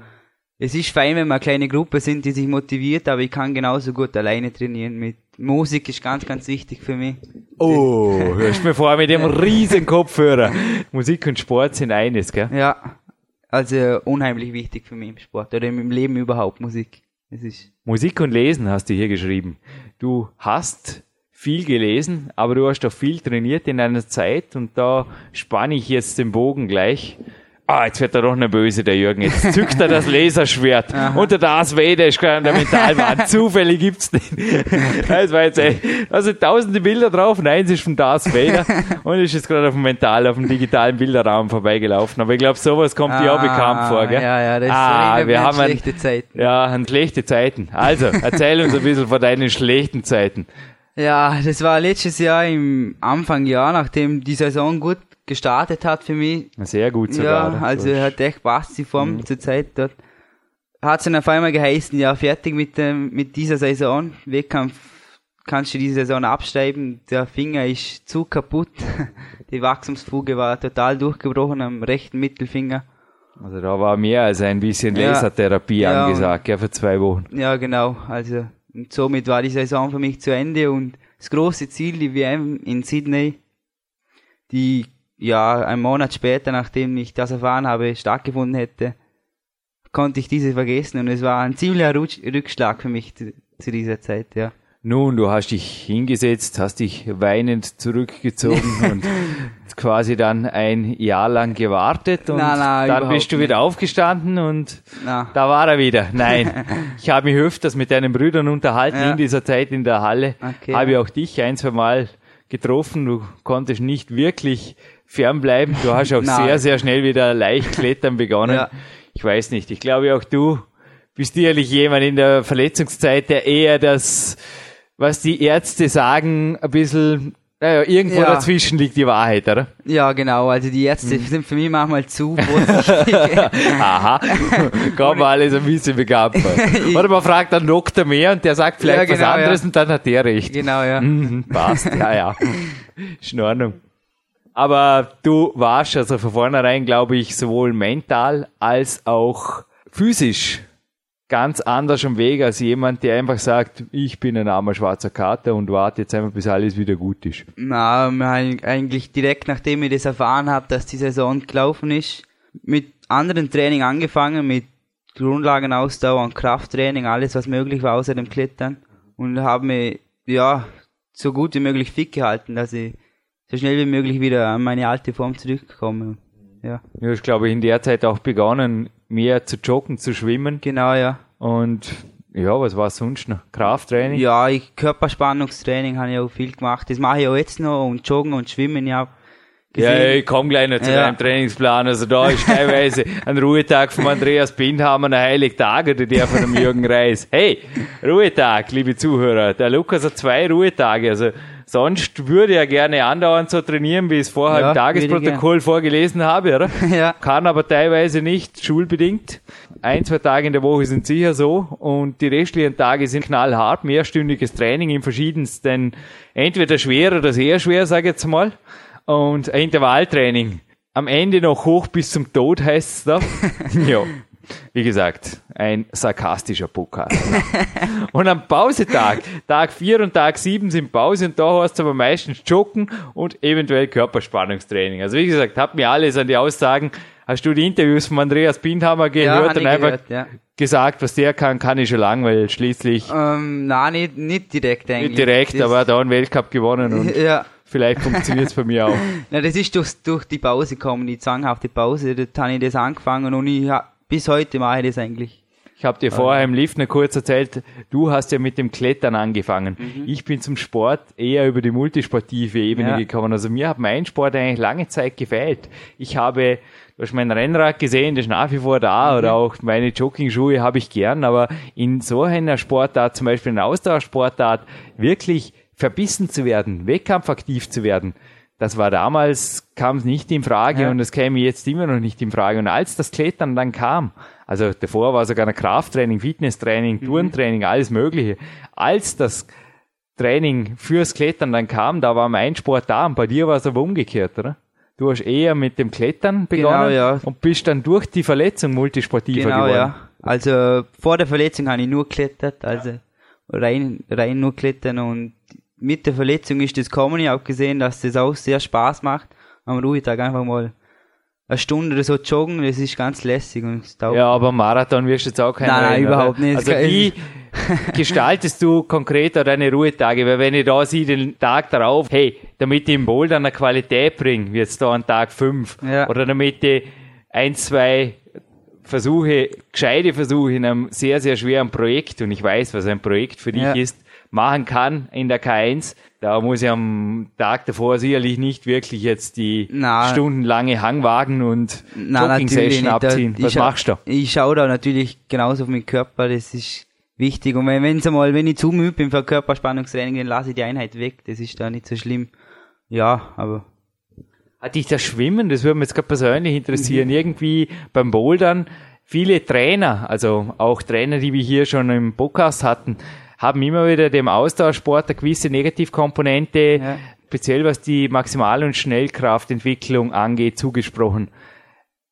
es ist fein, wenn wir eine kleine Gruppe sind, die sich motiviert, aber ich kann genauso gut alleine trainieren mit Musik ist ganz, ganz wichtig für mich. Oh, hörst du mir vor mit dem riesen Kopfhörer. Musik und Sport sind eines, gell? Ja, also unheimlich wichtig für mich im Sport oder im Leben überhaupt Musik. Es ist Musik und Lesen hast du hier geschrieben. Du hast viel gelesen, aber du hast auch viel trainiert in einer Zeit und da spanne ich jetzt den Bogen gleich Ah, jetzt wird er doch eine böse, der Jürgen. Jetzt zückt er das Laserschwert. Und der Vader ist gerade an der Metallwand. Zufällig gibt's den. Das war jetzt, da sind tausende Bilder drauf. Nein, es ist von Darth Vader. Und ist jetzt gerade auf dem Mental, auf dem digitalen Bilderraum vorbeigelaufen. Aber ich glaube, sowas kommt ah, dir auch bekannt vor, gell? Ja, ja, das ah, wir haben schlechte Zeiten. Ja, an schlechte Zeiten. Also, erzähl uns ein bisschen von deinen schlechten Zeiten. Ja, das war letztes Jahr im Anfang Jahr, nachdem die Saison gut gestartet hat für mich. Sehr gut sogar. Ja, also er hat echt passt die Form mhm. zur Zeit dort. hat es dann auf einmal geheißen, ja, fertig mit, dem, mit dieser Saison. Wettkampf kannst du diese Saison abschreiben. Der Finger ist zu kaputt. Die Wachstumsfuge war total durchgebrochen am rechten Mittelfinger. Also da war mehr als ein bisschen Lasertherapie ja, angesagt, ja, für zwei Wochen. Ja, genau. Also und somit war die Saison für mich zu Ende und das große Ziel, die WM in Sydney, die ja einen Monat später, nachdem ich das erfahren habe, stattgefunden hätte, konnte ich diese vergessen und es war ein ziemlicher Rückschlag für mich zu, zu dieser Zeit, ja. Nun, du hast dich hingesetzt, hast dich weinend zurückgezogen und quasi dann ein Jahr lang gewartet und nein, nein, dann bist du wieder nicht. aufgestanden und na. da war er wieder. Nein, ich habe mich öfters mit deinen Brüdern unterhalten ja. in dieser Zeit in der Halle. Okay. Habe auch dich ein, zwei Mal getroffen. Du konntest nicht wirklich fernbleiben. Du hast auch sehr, sehr schnell wieder leicht klettern begonnen. Ja. Ich weiß nicht. Ich glaube auch du bist sicherlich jemand in der Verletzungszeit, der eher das was die Ärzte sagen, ein bisschen naja, irgendwo ja. dazwischen liegt die Wahrheit, oder? Ja, genau. Also die Ärzte hm. sind für mich manchmal zu vorsichtig. Aha. Man alles ein bisschen begabt. Oder man fragt einen Doktor mehr und der sagt vielleicht ja, genau, was anderes ja. und dann hat der recht. Genau, ja. Mhm, passt, ja, ja. Ist in Ordnung. Aber du warst also von vornherein, glaube ich, sowohl mental als auch physisch ganz anders am Weg als jemand, der einfach sagt, ich bin ein armer schwarzer Kater und warte jetzt einfach, bis alles wieder gut ist. Na, eigentlich direkt nachdem ich das erfahren habe, dass die Saison gelaufen ist, mit anderen Training angefangen, mit Grundlagenausdauer und Krafttraining, alles was möglich war außer dem Klettern und habe mich, ja, so gut wie möglich fit gehalten, dass ich so schnell wie möglich wieder an meine alte Form zurückkomme. Ja. Du hast, glaube ich, in der Zeit auch begonnen, mehr zu joggen, zu schwimmen. Genau, ja. Und ja, was war sonst noch? Krafttraining? Ja, ich, Körperspannungstraining habe ich auch viel gemacht. Das mache ich auch jetzt noch und Joggen und Schwimmen, ja. Gesehen. Ja, ich komme gleich noch zu ja. deinem Trainingsplan. Also da ist teilweise ein Ruhetag von Andreas Bindhammer, ein Heiligtag oder der von dem Jürgen Reis. Hey, Ruhetag, liebe Zuhörer. Der Lukas hat zwei Ruhetage. Also Sonst würde er gerne andauernd so trainieren, wie ich es vorher ja, im Tagesprotokoll vorgelesen habe, oder? ja. Kann aber teilweise nicht, schulbedingt. Ein, zwei Tage in der Woche sind sicher so und die restlichen Tage sind knallhart, mehrstündiges Training in verschiedensten, entweder schwer oder sehr schwer, sage ich jetzt mal, und Intervalltraining. Am Ende noch hoch bis zum Tod heißt es da. ja. Wie gesagt, ein sarkastischer Pokal. und am Pausetag, Tag 4 und Tag 7 sind Pause und da hast du aber meistens Joggen und eventuell Körperspannungstraining. Also wie gesagt, hab mir alles an die Aussagen, hast du die Interviews von Andreas Bindhammer gehört ja, und einfach gehört, ja. gesagt, was der kann, kann ich schon lang, weil schließlich... Ähm, nein, nicht, nicht direkt eigentlich. Nicht direkt, das aber da einen Weltcup gewonnen und... ja. Vielleicht funktioniert es bei mir auch. Na, das ist durch, durch die Pause gekommen, die zanghafte Pause. Da habe ich das angefangen und ich bis heute mache ich das eigentlich. Ich habe dir vorher im Lift noch kurz erzählt, du hast ja mit dem Klettern angefangen. Mhm. Ich bin zum Sport eher über die multisportive Ebene ja. gekommen. Also mir hat mein Sport eigentlich lange Zeit gefehlt. Ich habe, du hast mein Rennrad gesehen, das ist nach wie vor da, mhm. oder auch meine Jogging-Schuhe habe ich gern, aber in so einer Sportart, zum Beispiel in einer Ausdauersportart, wirklich verbissen zu werden, wettkampfaktiv zu werden, das war damals, kam es nicht in Frage ja. und es käme jetzt immer noch nicht in Frage. Und als das Klettern dann kam, also davor war sogar ein Krafttraining, Fitnesstraining, mhm. Turntraining, alles Mögliche. Als das Training fürs Klettern dann kam, da war mein Sport da und bei dir war es aber umgekehrt, oder? Du hast eher mit dem Klettern begonnen genau, ja. und bist dann durch die Verletzung multisportiver genau, geworden. Ja. Also vor der Verletzung habe ich nur geklettert, also rein, rein nur klettern und mit der Verletzung ist das gekommen. Ich habe gesehen, dass das auch sehr Spaß macht. Am Ruhetag einfach mal eine Stunde oder so joggen, das ist ganz lässig und Ja, aber Marathon wirst du jetzt auch kein Nein, nein, überhaupt nicht. Also wie gestaltest du konkret deine Ruhetage? Weil wenn ich da sehe, den Tag darauf, hey, damit ich im Boulder eine Qualität bringe, wie jetzt da an Tag 5, ja. oder damit ich ein, zwei Versuche, gescheite Versuche in einem sehr, sehr schweren Projekt, und ich weiß, was ein Projekt für dich ja. ist, machen kann in der K1. Da muss ich am Tag davor sicherlich nicht wirklich jetzt die na, stundenlange Hangwagen und Jogging-Session abziehen. Was machst du? Ich schaue da natürlich genauso auf meinen Körper, das ist wichtig. Und wenn, wenn's einmal, wenn ich zu müde bin für Körperspannungstraining, dann lasse ich die Einheit weg. Das ist da nicht so schlimm. Ja, aber hat dich das Schwimmen, das würde mich jetzt gerade persönlich interessieren, mhm. irgendwie beim Bouldern, viele Trainer, also auch Trainer, die wir hier schon im Podcast hatten, haben immer wieder dem Austauschsport eine gewisse Negativkomponente, ja. speziell was die Maximal- und Schnellkraftentwicklung angeht, zugesprochen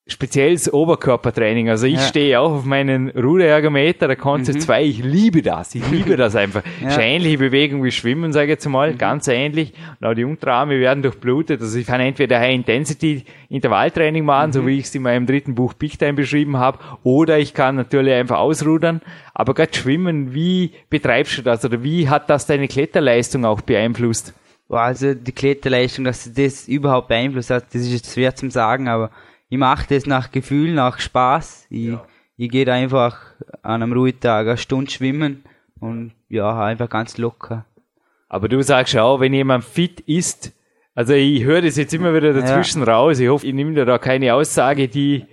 spezielles Oberkörpertraining. Also ich ja. stehe auch auf meinen Ruderergometer, der Concept mhm. 2. Ich liebe das. Ich liebe das einfach. ja. Ist eine ähnliche Bewegung wie Schwimmen, sage ich jetzt mal. Mhm. Ganz ähnlich. Und auch die Unterarme werden durchblutet. Also ich kann entweder High Intensity Intervalltraining machen, mhm. so wie ich es in meinem dritten Buch Big Time beschrieben habe, oder ich kann natürlich einfach ausrudern. Aber gerade Schwimmen, wie betreibst du das? Oder wie hat das deine Kletterleistung auch beeinflusst? Also die Kletterleistung, dass das überhaupt beeinflusst hat, das ist jetzt schwer zum sagen, aber ich mache das nach Gefühl, nach Spaß. Ich, ja. ich gehe einfach an einem Ruhetag eine Stunde schwimmen und ja, einfach ganz locker. Aber du sagst auch, wenn jemand fit ist, also ich höre das jetzt immer wieder dazwischen ja. raus, ich hoffe, ich nehme da keine Aussage, die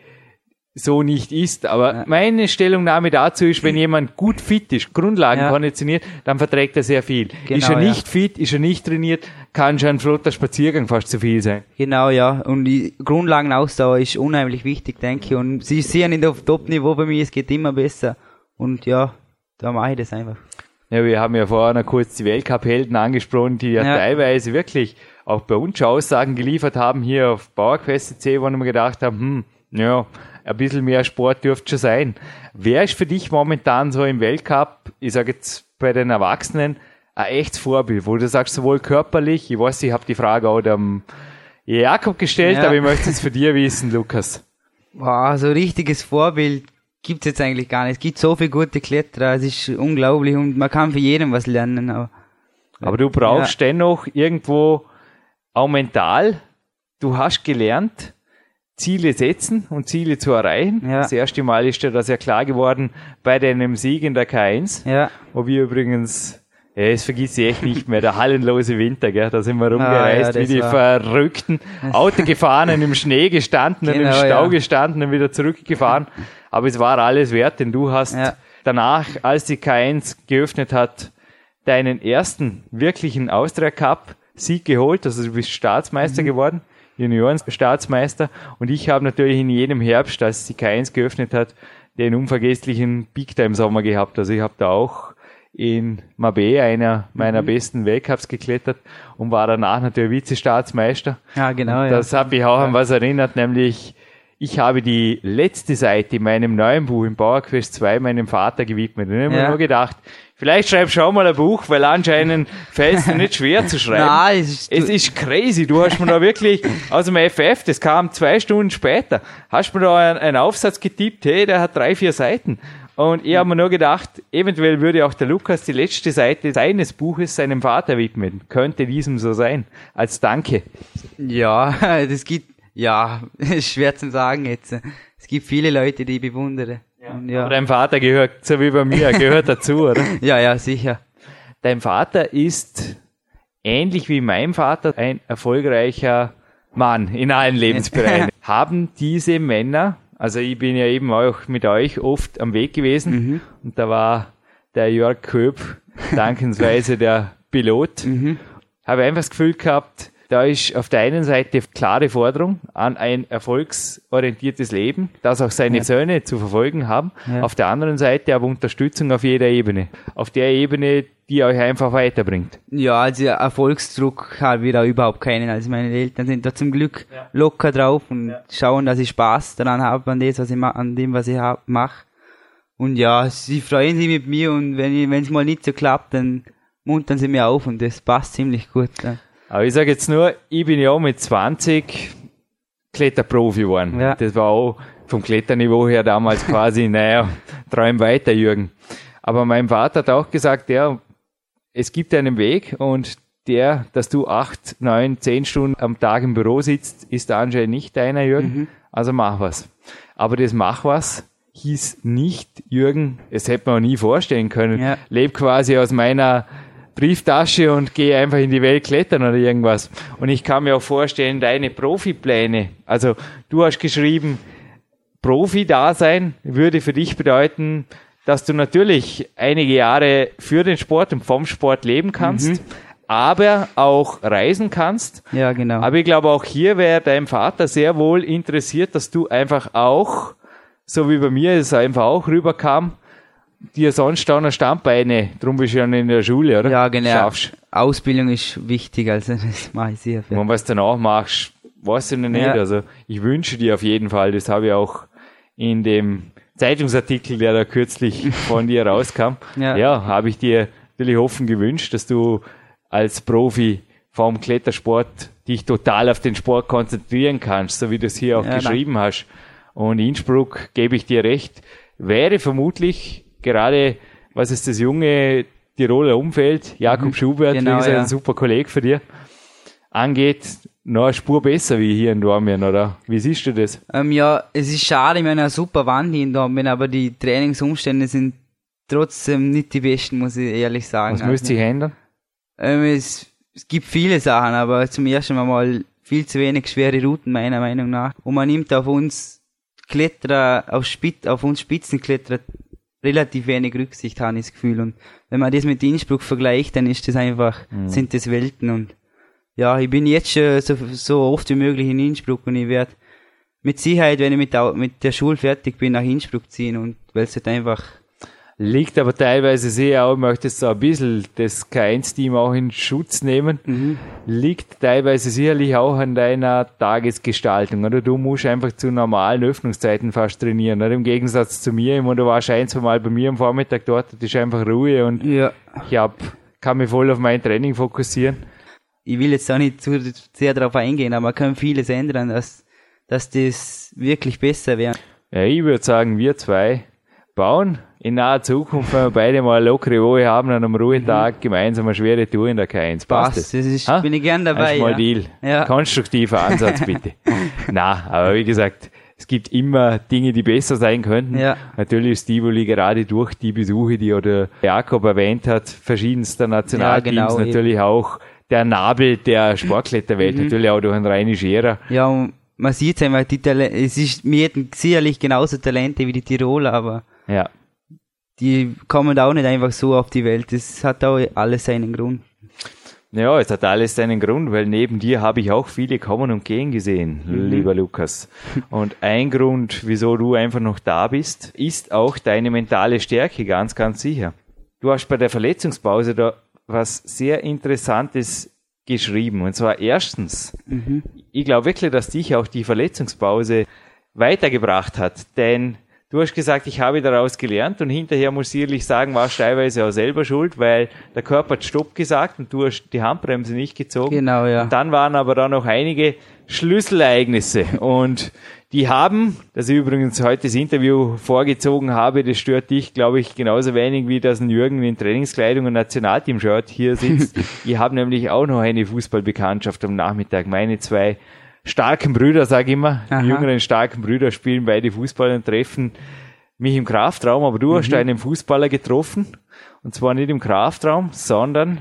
so nicht ist. Aber ja. meine Stellungnahme dazu ist, wenn jemand gut fit ist, Grundlagen ja. konditioniert, dann verträgt er sehr viel. Genau, ist er nicht ja. fit, ist er nicht trainiert, kann schon ein flotter Spaziergang fast zu viel sein. Genau, ja. Und die Grundlagenausdauer ist unheimlich wichtig, denke ich. Und Sie sehen in der Top-Niveau bei mir, es geht immer besser. Und ja, da mache ich das einfach. Ja, wir haben ja vorher noch kurz die Weltcup-Helden angesprochen, die ja, teilweise wirklich auch bei uns schon Aussagen geliefert haben hier auf Bauerquest.c, wo wir gedacht haben, hm, ja, ein bisschen mehr Sport dürfte schon sein. Wer ist für dich momentan so im Weltcup, ich sage jetzt bei den Erwachsenen, ein echtes Vorbild, wo du sagst, sowohl körperlich, ich weiß, ich habe die Frage auch dem Jakob gestellt, ja. aber ich möchte es für dir wissen, Lukas. Wow, so ein richtiges Vorbild gibt es jetzt eigentlich gar nicht. Es gibt so viele gute Kletterer, es ist unglaublich und man kann für jeden was lernen. Aber, aber du brauchst ja. dennoch irgendwo auch mental, du hast gelernt, Ziele setzen und Ziele zu erreichen. Ja. Das erste Mal ist dir das ja klar geworden bei deinem Sieg in der K1, ja. wo wir übrigens, ja, es vergisst ich echt nicht mehr, der hallenlose Winter, gell? da sind wir rumgereist, ah, ja, wie die Verrückten, Auto gefahren und im Schnee gestanden genau, und im Stau gestanden und wieder zurückgefahren. Aber es war alles wert, denn du hast danach, als die K1 geöffnet hat, deinen ersten wirklichen Austria Cup Sieg geholt, also du bist Staatsmeister mhm. geworden. Junioren-Staatsmeister. Und ich habe natürlich in jedem Herbst, als die K1 geöffnet hat, den unvergesslichen Big Time Sommer gehabt. Also ich habe da auch in Mabe, einer meiner mhm. besten Weltcups geklettert und war danach natürlich Vize-Staatsmeister. Ja, genau. Und das ja. hat mich auch an was erinnert, nämlich ich habe die letzte Seite in meinem neuen Buch, im Power Quest 2, meinem Vater gewidmet. Und ich habe ja. mir nur gedacht, Vielleicht schreibst du auch mal ein Buch, weil anscheinend fällt es dir nicht schwer zu schreiben. Nein, es ist, es ist crazy. Du hast mir da wirklich aus dem FF, das kam zwei Stunden später, hast mir da einen, einen Aufsatz getippt, hey, der hat drei, vier Seiten. Und ich habe mir nur gedacht, eventuell würde auch der Lukas die letzte Seite seines Buches seinem Vater widmen. Könnte diesem so sein. Als Danke. Ja, das gibt, ja, ist schwer zu sagen jetzt. Es gibt viele Leute, die ich bewundere. Ja. dein Vater gehört, so wie bei mir, gehört dazu, oder? Ja, ja, sicher. Dein Vater ist ähnlich wie mein Vater ein erfolgreicher Mann in allen Lebensbereichen. Haben diese Männer, also ich bin ja eben auch mit euch oft am Weg gewesen mhm. und da war der Jörg Köp dankensweise der Pilot. Mhm. Habe einfach das Gefühl gehabt, da ist auf der einen Seite klare Forderung an ein erfolgsorientiertes Leben, das auch seine ja. Söhne zu verfolgen haben. Ja. Auf der anderen Seite aber Unterstützung auf jeder Ebene. Auf der Ebene, die euch einfach weiterbringt. Ja, also Erfolgsdruck haben wir da überhaupt keinen. Also meine Eltern sind da zum Glück ja. locker drauf und schauen, dass ich Spaß daran habe an, das, was ich an dem, was ich mache. Und ja, sie freuen sich mit mir und wenn es mal nicht so klappt, dann muntern sie mir auf und das passt ziemlich gut. Ja. Aber ich sage jetzt nur, ich bin ja auch mit 20 Kletterprofi geworden. Ja. Das war auch vom Kletterniveau her damals quasi, naja, träum weiter, Jürgen. Aber mein Vater hat auch gesagt, ja, es gibt einen Weg und der, dass du acht, neun, zehn Stunden am Tag im Büro sitzt, ist anscheinend nicht deiner, Jürgen. Mhm. Also mach was. Aber das mach was hieß nicht, Jürgen, es hätte man auch nie vorstellen können, ja. leb quasi aus meiner Brieftasche und gehe einfach in die Welt klettern oder irgendwas. Und ich kann mir auch vorstellen, deine Profipläne. Also du hast geschrieben, Profi-Dasein würde für dich bedeuten, dass du natürlich einige Jahre für den Sport und vom Sport leben kannst, mhm. aber auch reisen kannst. Ja, genau. Aber ich glaube, auch hier wäre dein Vater sehr wohl interessiert, dass du einfach auch so wie bei mir es einfach auch rüberkam, dir sonst auch noch Standbeine, drum bist du ja in der Schule, oder? Ja, genau. Schaffst. Ausbildung ist wichtig, also das mache ich sehr viel. Und was du danach machst, weißt du noch nicht. Ja. Also ich wünsche dir auf jeden Fall, das habe ich auch in dem Zeitungsartikel, der da kürzlich von dir rauskam, Ja. ja, habe ich dir natürlich hoffen gewünscht, dass du als Profi vom Klettersport dich total auf den Sport konzentrieren kannst, so wie du es hier auch Ja, geschrieben hast. Und Innsbruck, gebe ich dir recht, wäre vermutlich gerade, was ist das junge Tiroler Umfeld, Jakob Schubert, Genau, wie gesagt, ja. ein super Kollege für dir, angeht, noch eine Spur besser wie hier in Dormien, oder? Wie siehst du das? Ähm, ja, es ist schade, ich meine, eine super Wand hier in Dortmund, aber die Trainingsumstände sind trotzdem nicht die besten, muss ich ehrlich sagen. Was müsste sich ändern? Ähm, es, es gibt viele Sachen, aber zum ersten Mal mal viel zu wenig schwere Routen, meiner Meinung nach. Und man nimmt auf uns Kletterer, auf, Spitz, auf uns Spitzenkletterer relativ wenig Rücksicht, habe ich das Gefühl. Und wenn man das mit Innsbruck vergleicht, dann ist das einfach, sind das Welten. Und ja, ich bin jetzt schon so, so oft wie möglich in Innsbruck und ich werde mit Sicherheit, wenn ich mit der, mit der Schule fertig bin, nach Innsbruck ziehen und weil es halt einfach Liegt aber teilweise sehr auch, ich möchte so ein bisschen das K1-Team auch in Schutz nehmen. Mhm. Liegt teilweise sicherlich auch an deiner Tagesgestaltung, oder? Du musst einfach zu normalen Öffnungszeiten fast trainieren, oder? Im Gegensatz zu mir, meine, du warst ein, zwei Mal bei mir am Vormittag dort, das ist einfach Ruhe und ja, ich hab, kann mich voll auf mein Training fokussieren. ich will jetzt auch nicht zu sehr darauf eingehen, aber man kann vieles ändern, dass, dass das wirklich besser wäre. Ja, ich würde sagen, wir zwei bauen in naher Zukunft, wenn wir beide mal eine lockere Woche haben, an einem Ruhetag gemeinsam eine schwere Tour in der K1. Passt Passt, das? das ist, Ha? bin ich gern dabei. Das ist mal ja. Deal. Ja. Konstruktiver Ansatz, bitte. Na, aber wie gesagt, es gibt immer Dinge, die besser sein könnten. Ja. Natürlich ist Tivoli gerade durch die Besuche, die oder Jakob erwähnt hat, verschiedenster Nationalteams, Ja, genau, eben. natürlich auch der Nabel der Sportkletterwelt, Mhm. natürlich auch durch einen Reini Scherer. Ja, und man sieht einfach, die Talente, es ist, wir hätten sicherlich genauso Talente wie die Tiroler, aber Ja. Die kommen auch nicht einfach so auf die Welt. Das hat auch alles seinen Grund. Ja, es hat alles seinen Grund, weil neben dir habe ich auch viele kommen und gehen gesehen, Mhm. lieber Lukas. Und ein Grund, wieso du einfach noch da bist, ist auch deine mentale Stärke, ganz, ganz sicher. Du hast bei der Verletzungspause da was sehr Interessantes geschrieben. Und zwar erstens, Mhm. ich glaube wirklich, dass dich auch die Verletzungspause weitergebracht hat, denn du hast gesagt, ich habe daraus gelernt und hinterher muss ich ehrlich sagen, warst du teilweise auch selber schuld, weil der Körper hat Stopp gesagt und du hast die Handbremse nicht gezogen. Genau, ja. Und dann waren aber da noch einige Schlüsselereignisse und die haben, das ich übrigens heute das Interview vorgezogen habe, das stört dich, glaube ich, genauso wenig wie dass ein Jürgen in Trainingskleidung und Nationalteam-Shirt hier sitzt. die haben nämlich auch noch eine Fußballbekanntschaft am Nachmittag. Meine zwei starken Brüder, sage ich immer, die Aha. jüngeren starken Brüder spielen beide Fußball und treffen mich im Kraftraum, aber du Mhm. hast einen Fußballer getroffen und zwar nicht im Kraftraum, sondern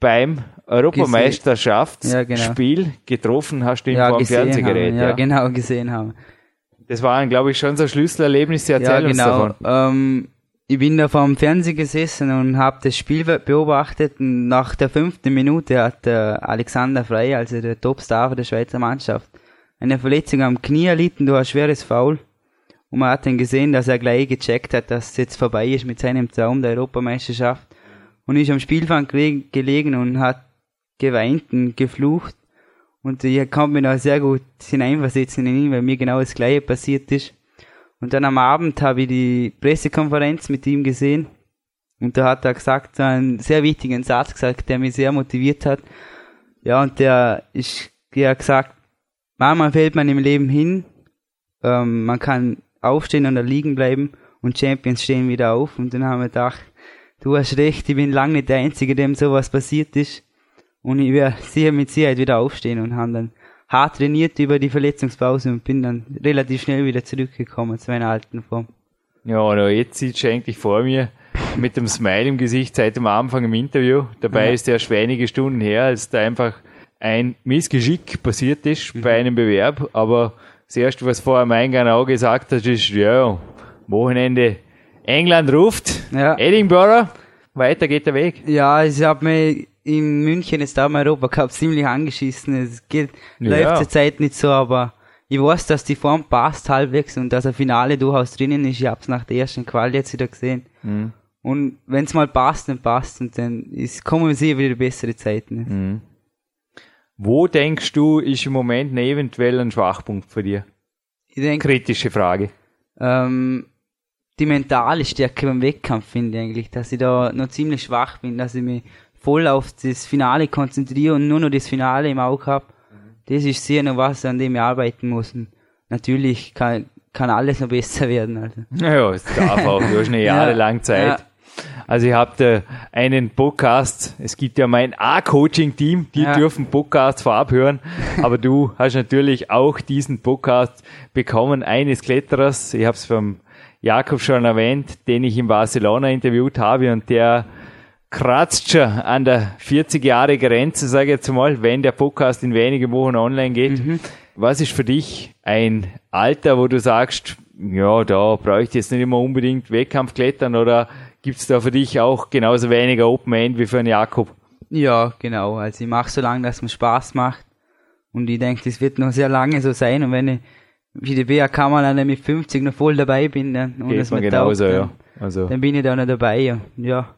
beim Europameisterschaftsspiel getroffen hast du ihn vor dem Fernsehgerät. Ja, Ja, genau, gesehen haben. Das waren, glaube ich, schon so Schlüsselerlebnisse. Erzähl Ja, uns genau. davon. Ähm, ich bin da vor dem Fernseher gesessen und habe das Spiel beobachtet. Und nach der fünften Minute hat der Alexander Frey, also der Topstar der Schweizer Mannschaft, eine Verletzung am Knie erlitten durch ein schweres Foul. Und man hat dann gesehen, dass er gleich gecheckt hat, dass es jetzt vorbei ist mit seinem Traum der Europameisterschaft. Und ist am Spielfang gele- gelegen und hat geweint und geflucht. Und ich konnte mich noch sehr gut hineinversetzen in ihn, weil mir genau das Gleiche passiert ist. Und dann am Abend habe ich die Pressekonferenz mit ihm gesehen. Und da hat er gesagt, einen sehr wichtigen Satz gesagt, der mich sehr motiviert hat. Ja, und der ist, der hat gesagt, manchmal fällt man im Leben hin, ähm, man kann aufstehen oder liegen bleiben und Champions stehen wieder auf. Und dann haben wir gedacht, du hast recht, ich bin lange nicht der Einzige, dem sowas passiert ist. Und ich werde sicher mit Sicherheit wieder aufstehen und haben dann hart trainiert über die Verletzungspause und bin dann relativ schnell wieder zurückgekommen zu meiner alten Form. Ja, und auch jetzt sitzt du eigentlich vor mir mit dem Smile im Gesicht seit dem Anfang im Interview. Dabei Ja. ist erst wenige Stunden her, als da einfach ein Missgeschick passiert ist Mhm. bei einem Bewerb. Aber das Erste, was vorher am Eingang auch gesagt hast, ist, ja, Wochenende England ruft, Ja. Edinburgh, weiter geht der Weg. Ja, ich habe mir in München jetzt da im Europacup ziemlich angeschissen. Es geht, Ja. läuft zur Zeit nicht so, aber ich weiß, dass die Form passt halbwegs und dass ein Finale durchaus drinnen ist. Ich hab's nach der ersten Quali jetzt wieder gesehen. Mhm. Und wenn's mal passt, dann passt und dann ist, kommen sicher wieder bessere Zeiten. Mhm. Wo denkst du, ist im Moment eventuell ein Schwachpunkt für dir? Ich denke, Kritische Frage. ähm, die mentale Stärke beim Wettkampf finde ich eigentlich, dass ich da noch ziemlich schwach bin, dass ich mich voll auf das Finale konzentriere und nur noch das Finale im Auge habe. Das ist sehr noch was, an dem ich arbeiten muss. Und natürlich kann, kann alles noch besser werden. Also. Naja, es darf auch, du hast eine Ja, jahrelang Zeit. ja. Also ihr habt äh, einen Podcast, es gibt ja mein A-Coaching-Team, die Ja. dürfen Podcasts vorab hören, aber du hast natürlich auch diesen Podcast bekommen, eines Kletterers, ich habe es vom Jakob schon erwähnt, den ich in Barcelona interviewt habe und der kratzt schon an der 40 Jahre Grenze, sage ich jetzt mal, wenn der Podcast in wenigen Wochen online geht. Was ist für dich ein Alter, wo du sagst, ja, da brauche ich jetzt nicht immer unbedingt Wettkampfklettern oder gibt's da für dich auch genauso weniger Open End wie für einen Jakob? Ja, genau. Also ich mache so lange, dass es mir Spaß macht. Und ich denke, das wird noch sehr lange so sein. Und wenn ich wie die BAK mal dann mit 50 noch voll dabei bin, dann, und Geht es mir genauso, taugt, ja. dann, Also dann bin ich da noch dabei. Ja. ja.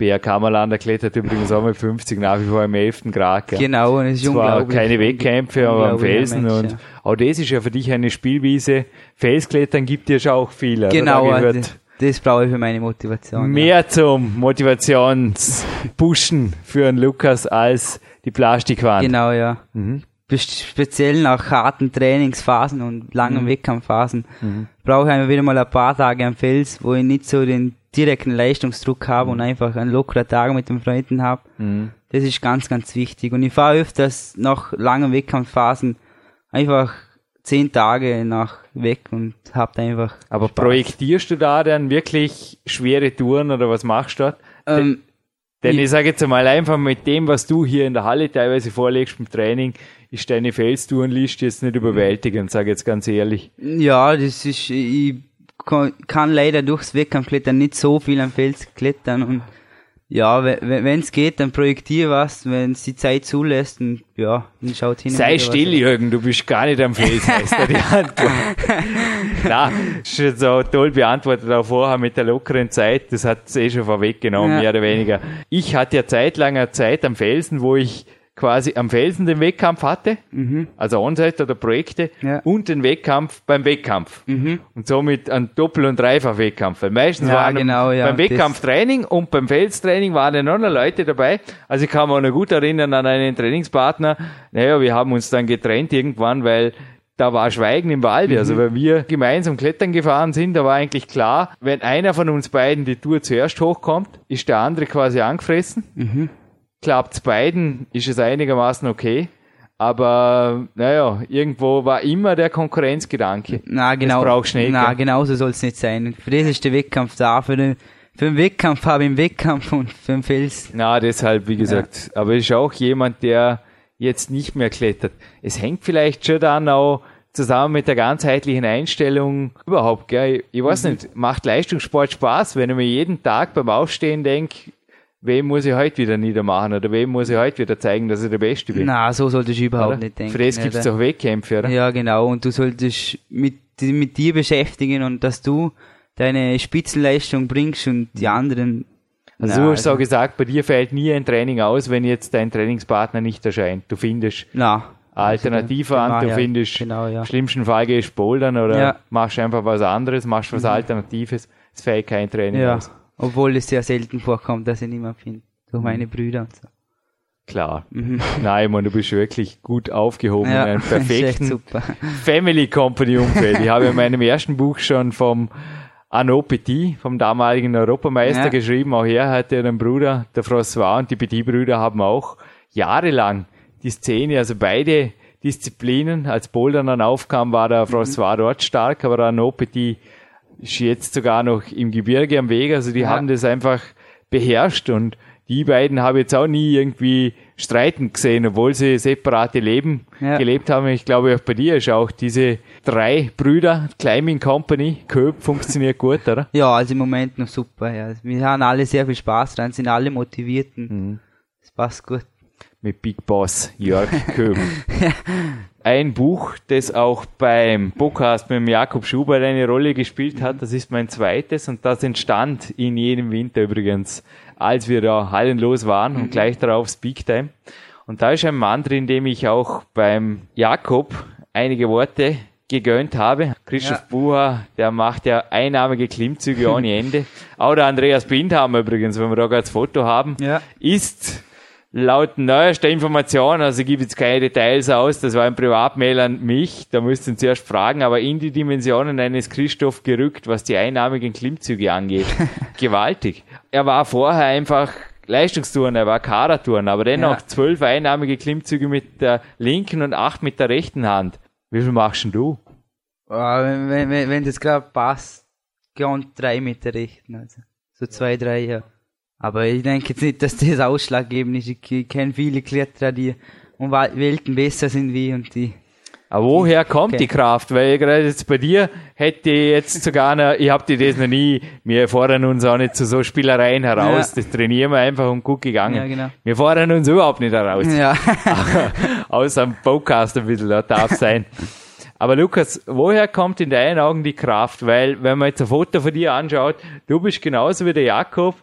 Bea Kammerlander klettert übrigens auch mit 50 nach wie vor im 11. Grad. Gell? Genau, und es ist Zwar keine Wettkämpfe, aber am Felsen Mensch, und ja. auch das ist ja für dich eine Spielwiese. Felsklettern gibt dir schon auch viel. oder? Genau, Da gehört also, das brauche ich für meine Motivation. ja. mehr zum Motivationspushen für einen Lukas als die Plastikwand. Genau, ja. Mhm. Speziell nach harten Trainingsphasen und langen Mhm. Wettkampfphasen brauche ich einfach wieder mal ein paar Tage am Fels, wo ich nicht so den direkten Leistungsdruck habe und einfach einen lockeren Tag mit den Freunden habe. Mhm. Das ist ganz, ganz wichtig. Und ich fahre öfters nach langen Wettkampfphasen einfach zehn Tage nach weg und hab da einfach. Aber projektierst du da dann wirklich schwere Touren oder was machst du dort? Ähm, Denn Ja. ich sage jetzt einmal einfach mit dem, was du hier in der Halle teilweise vorlegst beim Training, ist deine Felstourenliste jetzt nicht überwältigend, sage ich jetzt ganz ehrlich. ja, das ist, ich kann, kann leider durchs Wettkampfklettern nicht so viel am Fels klettern und ja, wenn es geht, dann projektiere was, wenn es die Zeit zulässt und ja, dann schaut hin. Sei still, Jürgen, du bist gar nicht am Fels, heißt da die Antwort. Na, ist jetzt so toll beantwortet auch vorher mit der lockeren Zeit, das hat es eh schon vorweggenommen, Ja. mehr oder weniger. Ich hatte ja zeitlanger Zeit am Felsen, wo ich quasi am Felsen den Wettkampf hatte, also On-Site oder Projekte, Mhm. Ja. und den Wettkampf beim Wettkampf. Und somit ein Doppel- und Dreifach-Wettkampf. Weil meistens Ja, waren genau, ja, beim Wettkampftraining und beim Felstraining waren ja noch Leute dabei. Also ich kann mich auch noch gut erinnern an einen Trainingspartner. Naja, wir haben uns dann getrennt irgendwann, weil da war Schweigen im Walde. Also weil wir gemeinsam klettern gefahren sind, da war eigentlich klar, wenn einer von uns beiden die Tour zuerst hochkommt, ist der andere quasi angefressen. Klappt's beiden, ist es einigermaßen okay. Aber naja, irgendwo war immer der Konkurrenzgedanke. Na, genau. Das brauchst nicht, Na, genau so soll es nicht sein. Für das ist der Wettkampf da. Für den, für den Wettkampf habe ich einen Wettkampf und für den Fels. Na, deshalb, wie gesagt. Aber ist auch jemand, der jetzt nicht mehr klettert. Es hängt vielleicht schon dann auch zusammen mit der ganzheitlichen Einstellung überhaupt, gell? Ich weiß Mhm. nicht, macht Leistungssport Spaß, wenn ich mir jeden Tag beim Aufstehen denke, wem muss ich heute wieder niedermachen oder wem muss ich heute wieder zeigen, dass ich der Beste bin. Na, so solltest du überhaupt oder? nicht denken. Für das gibt es doch Wettkämpfe, oder? Ja, genau. Und du solltest mit, mit dir beschäftigen und dass du deine Spitzenleistung bringst und die anderen. Also Na, du hast auch gesagt, bei dir fällt nie ein Training aus, wenn jetzt dein Trainingspartner nicht erscheint. Du findest Na. Alternative Also, an, du ja, findest, Genau, ja. im schlimmsten Fall gehst bouldern oder Ja. Mhm. machst einfach was anderes, machst was Alternatives, es fällt kein Training Ja. aus. Obwohl es sehr selten vorkommt, dass ich niemand finde. Durch meine Brüder und so. Klar. Nein, man, du bist wirklich gut aufgehoben Mhm. Ja, in einem perfekten super. Family Company Umfeld. Ich habe in meinem ersten Buch schon vom Arnaud Petit, vom damaligen Europameister Ja. geschrieben. Auch er hatte einen Bruder, der François und die Petit-Brüder haben auch jahrelang die Szene, also beide Disziplinen, als Bouldern dann aufkam, war der François dort stark, aber Arnaud Petit jetzt sogar noch im Gebirge am Weg. Also die Ja. haben das einfach beherrscht und die beiden habe ich jetzt auch nie irgendwie streiten gesehen, obwohl sie separate Leben Ja. gelebt haben. Ich glaube, auch bei dir ist auch diese drei Brüder, Climbing Company, Köp, funktioniert gut, oder? Ja, also im Moment noch super. Ja. Wir haben alle sehr viel Spaß dran, sind alle motiviert. und Mhm. Es passt gut. Mit Big Boss Jörg Köhm. Ein Buch, das auch beim Podcast mit Jakob Schubert eine Rolle gespielt hat, das ist mein zweites und das entstand in jedem Winter übrigens, als wir da hallenlos waren und gleich darauf Speak Time. Und da ist ein Mann drin, dem ich auch beim Jakob einige Worte gegönnt habe. Christoph ja. Bucher, der macht ja einnahmige Klimmzüge ohne Ende. Auch der Andreas Bindhammer übrigens, wenn wir da gerade das Foto haben, ja. ist laut neuester Information, also ich gebe jetzt keine Details aus, das war ein Privatmail an mich, da müssten Sie erst fragen, aber in die Dimensionen eines Christoph gerückt, was die einnahmigen Klimmzüge angeht. Gewaltig. Er war vorher einfach Leistungstouren, er war Kadertouren, aber dennoch ja. zwölf einnahmige Klimmzüge mit der linken und acht mit der rechten Hand. Wie viel machst denn du? Oh, wenn, wenn, wenn das gerade passt, gehen drei mit der rechten. Also. So zwei, drei, ja. Aber ich denke jetzt nicht, dass das ausschlaggebend ist. Ich kenne viele Kletterer, die um Welten besser sind wie und die aber woher kommt okay. die Kraft? Weil gerade jetzt bei dir hätte ich jetzt sogar noch, ich hab dir das noch nie, wir fordern uns auch nicht zu so Spielereien heraus, ja. das trainieren wir einfach und gut gegangen. Ja, genau. Wir fordern uns überhaupt nicht heraus. Ja. Außer am Podcast ein bisschen, da darf sein. Aber Lukas, woher kommt in deinen Augen die Kraft? Weil, wenn man jetzt ein Foto von dir anschaut, du bist genauso wie der Jakob,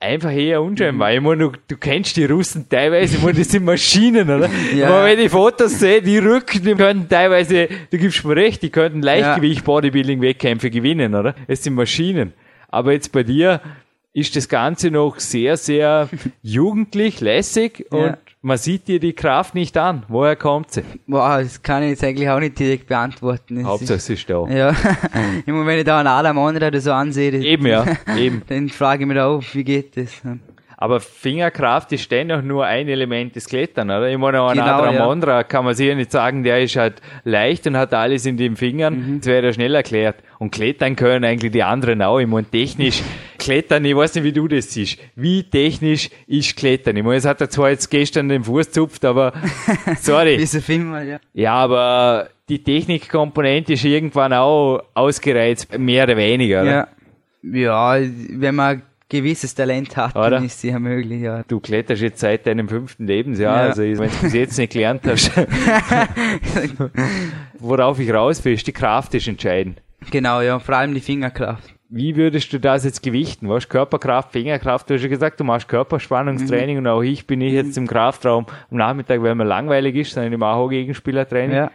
einfach eher unscheinbar. Mhm. Ich meine, du, du kennst die Russen teilweise, ich meine, das sind Maschinen, oder? ja. Aber wenn ich Fotos sehe, die Rücken, die könnten teilweise, du gibst mir recht, die könnten Leichtgewicht Bodybuilding Wettkämpfe gewinnen, oder? Es sind Maschinen. Aber jetzt bei dir ist das Ganze noch sehr, sehr jugendlich, lässig und ja man sieht dir die Kraft nicht an. Woher kommt sie? Boah, das kann ich jetzt eigentlich auch nicht direkt beantworten. Das Hauptsache sie ist da. Ja. meine, wenn ich da einen Adam oder so ansehe, eben, ja, eben. dann frage ich mich auch, wie geht das? Aber Fingerkraft ist dennoch nur ein Element des Klettern, oder? Ich meine, ein genau, Adramondra ja. kann man sicher nicht sagen, der ist halt leicht und hat alles in den Fingern. Mhm. Das wäre ja schnell erklärt. Und klettern können eigentlich die anderen auch. Ich meine, technisch klettern, ich weiß nicht, wie du das siehst. Wie technisch ist Klettern? Ich meine, es hat er zwar jetzt gestern den Fuß zupft, aber sorry. Diese Finger, ja. Ja, aber die Technikkomponente ist irgendwann auch ausgereizt, mehr oder weniger, oder? Ja. Ja, wenn man gewisses Talent hat, Oder? dann ist sicher möglich, ja. Du kletterst jetzt seit deinem fünften Lebensjahr, ja. also wenn du es jetzt nicht gelernt hast. Worauf ich raus will, ist die Kraft ist entscheidend. Genau, ja, vor allem die Fingerkraft. Wie würdest du das jetzt gewichten? Was Körperkraft, Fingerkraft? Du hast ja gesagt, du machst Körperspannungstraining mhm. und auch ich bin ich jetzt im Kraftraum am Nachmittag, weil mir langweilig ist, sondern ich mache auch Gegenspielertraining. Ja.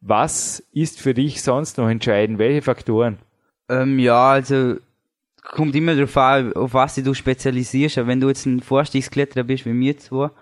Was ist für dich sonst noch entscheidend? Welche Faktoren? Ähm, ja, also kommt immer darauf an, auf was du spezialisierst. Aber wenn du jetzt ein Vorstiegskletterer bist, wie mir zwar,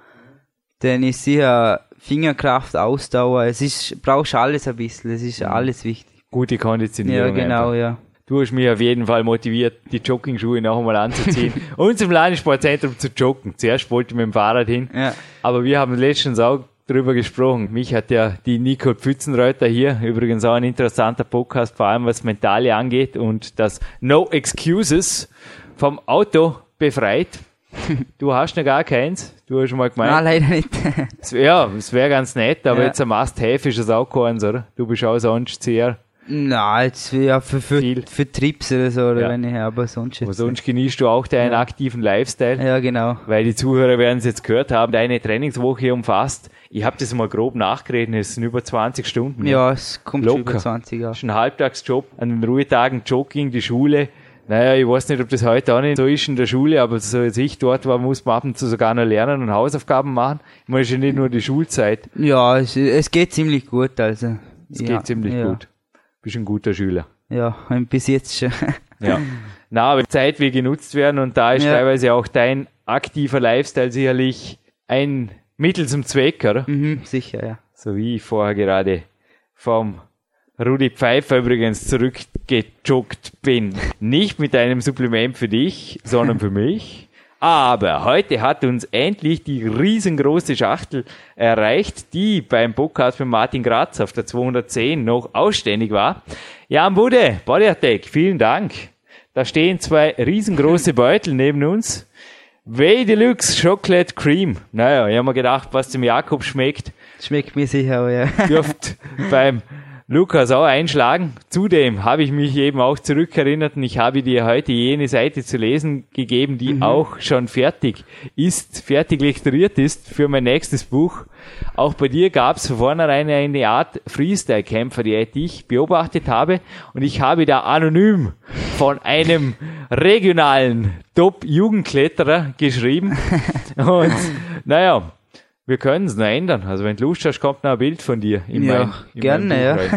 dann ist sicher Fingerkraft, Ausdauer, es ist, brauchst alles ein bisschen, es ist mhm. alles wichtig. Gute Konditionierung. Ja, genau, einfach. ja. Du hast mich auf jeden Fall motiviert, die Jogging-Schuhe noch einmal anzuziehen und zum Landessportzentrum zu joggen. Zuerst wollte ich mit dem Fahrrad hin, ja. aber wir haben letztens auch drüber gesprochen. Mich hat ja die Nico Pfützenreuter hier, übrigens auch ein interessanter Podcast, vor allem was Mentale angeht und das No Excuses vom Auto befreit. Du hast noch gar keins. Du hast schon mal gemeint. Nein, leider nicht. ja, es wäre ganz nett, aber ja. jetzt ein Must-Have ist es auch keins, oder? Du bist auch sonst sehr Nein, jetzt ja, für, für, für Trips oder so, oder ja. wenn ich, aber sonst. Aber sonst genießt du auch deinen ja. aktiven Lifestyle. Ja, genau. Weil die Zuhörer werden es jetzt gehört haben, deine Trainingswoche umfasst. Ich habe das mal grob nachgeredet, es sind über 20 Stunden. Ja, es kommt Locker. schon über 20, ja. Das ist ein Halbtagsjob, an den Ruhetagen Jogging, die Schule. Naja, ich weiß nicht, ob das heute auch nicht so ist in der Schule, aber so als ich dort war, muss man ab und zu sogar noch lernen und Hausaufgaben machen. Ich meine, es ist ja nicht nur die Schulzeit. Ja, es, es geht ziemlich gut, also. Es ja, geht ziemlich ja. gut bist ein guter Schüler. Ja, bis jetzt schon. ja. Na, aber Zeit will genutzt werden und da ist ja. teilweise auch dein aktiver Lifestyle sicherlich ein Mittel zum Zweck, oder? Mhm, sicher, ja. So wie ich vorher gerade vom Rudi Pfeiffer übrigens zurückgejoggt bin. Nicht mit einem Supplement für dich, sondern für mich. Aber heute hat uns endlich die riesengroße Schachtel erreicht, die beim Podcast mit Martin Graz auf der 210 noch ausständig war. Jan Bude, Body Attack, vielen Dank. Da stehen zwei riesengroße Beutel neben uns. Way Deluxe Chocolate Cream. Naja, ich habe mir gedacht, was dem Jakob schmeckt. Schmeckt mir sicher, aber ja. Dürft beim Lukas auch einschlagen. Zudem habe ich mich eben auch zurückerinnert und ich habe dir heute jene Seite zu lesen gegeben, die mhm. auch schon fertig ist, fertig lektoriert ist für mein nächstes Buch. Auch bei dir gab es von vornherein eine Art Freestyle-Kämpfer, die ich beobachtet habe und ich habe da anonym von einem regionalen Top-Jugendkletterer geschrieben und naja, wir können es noch ändern. Also wenn du Lust hast, kommt noch ein Bild von dir. In ja, mein, in gerne, ja.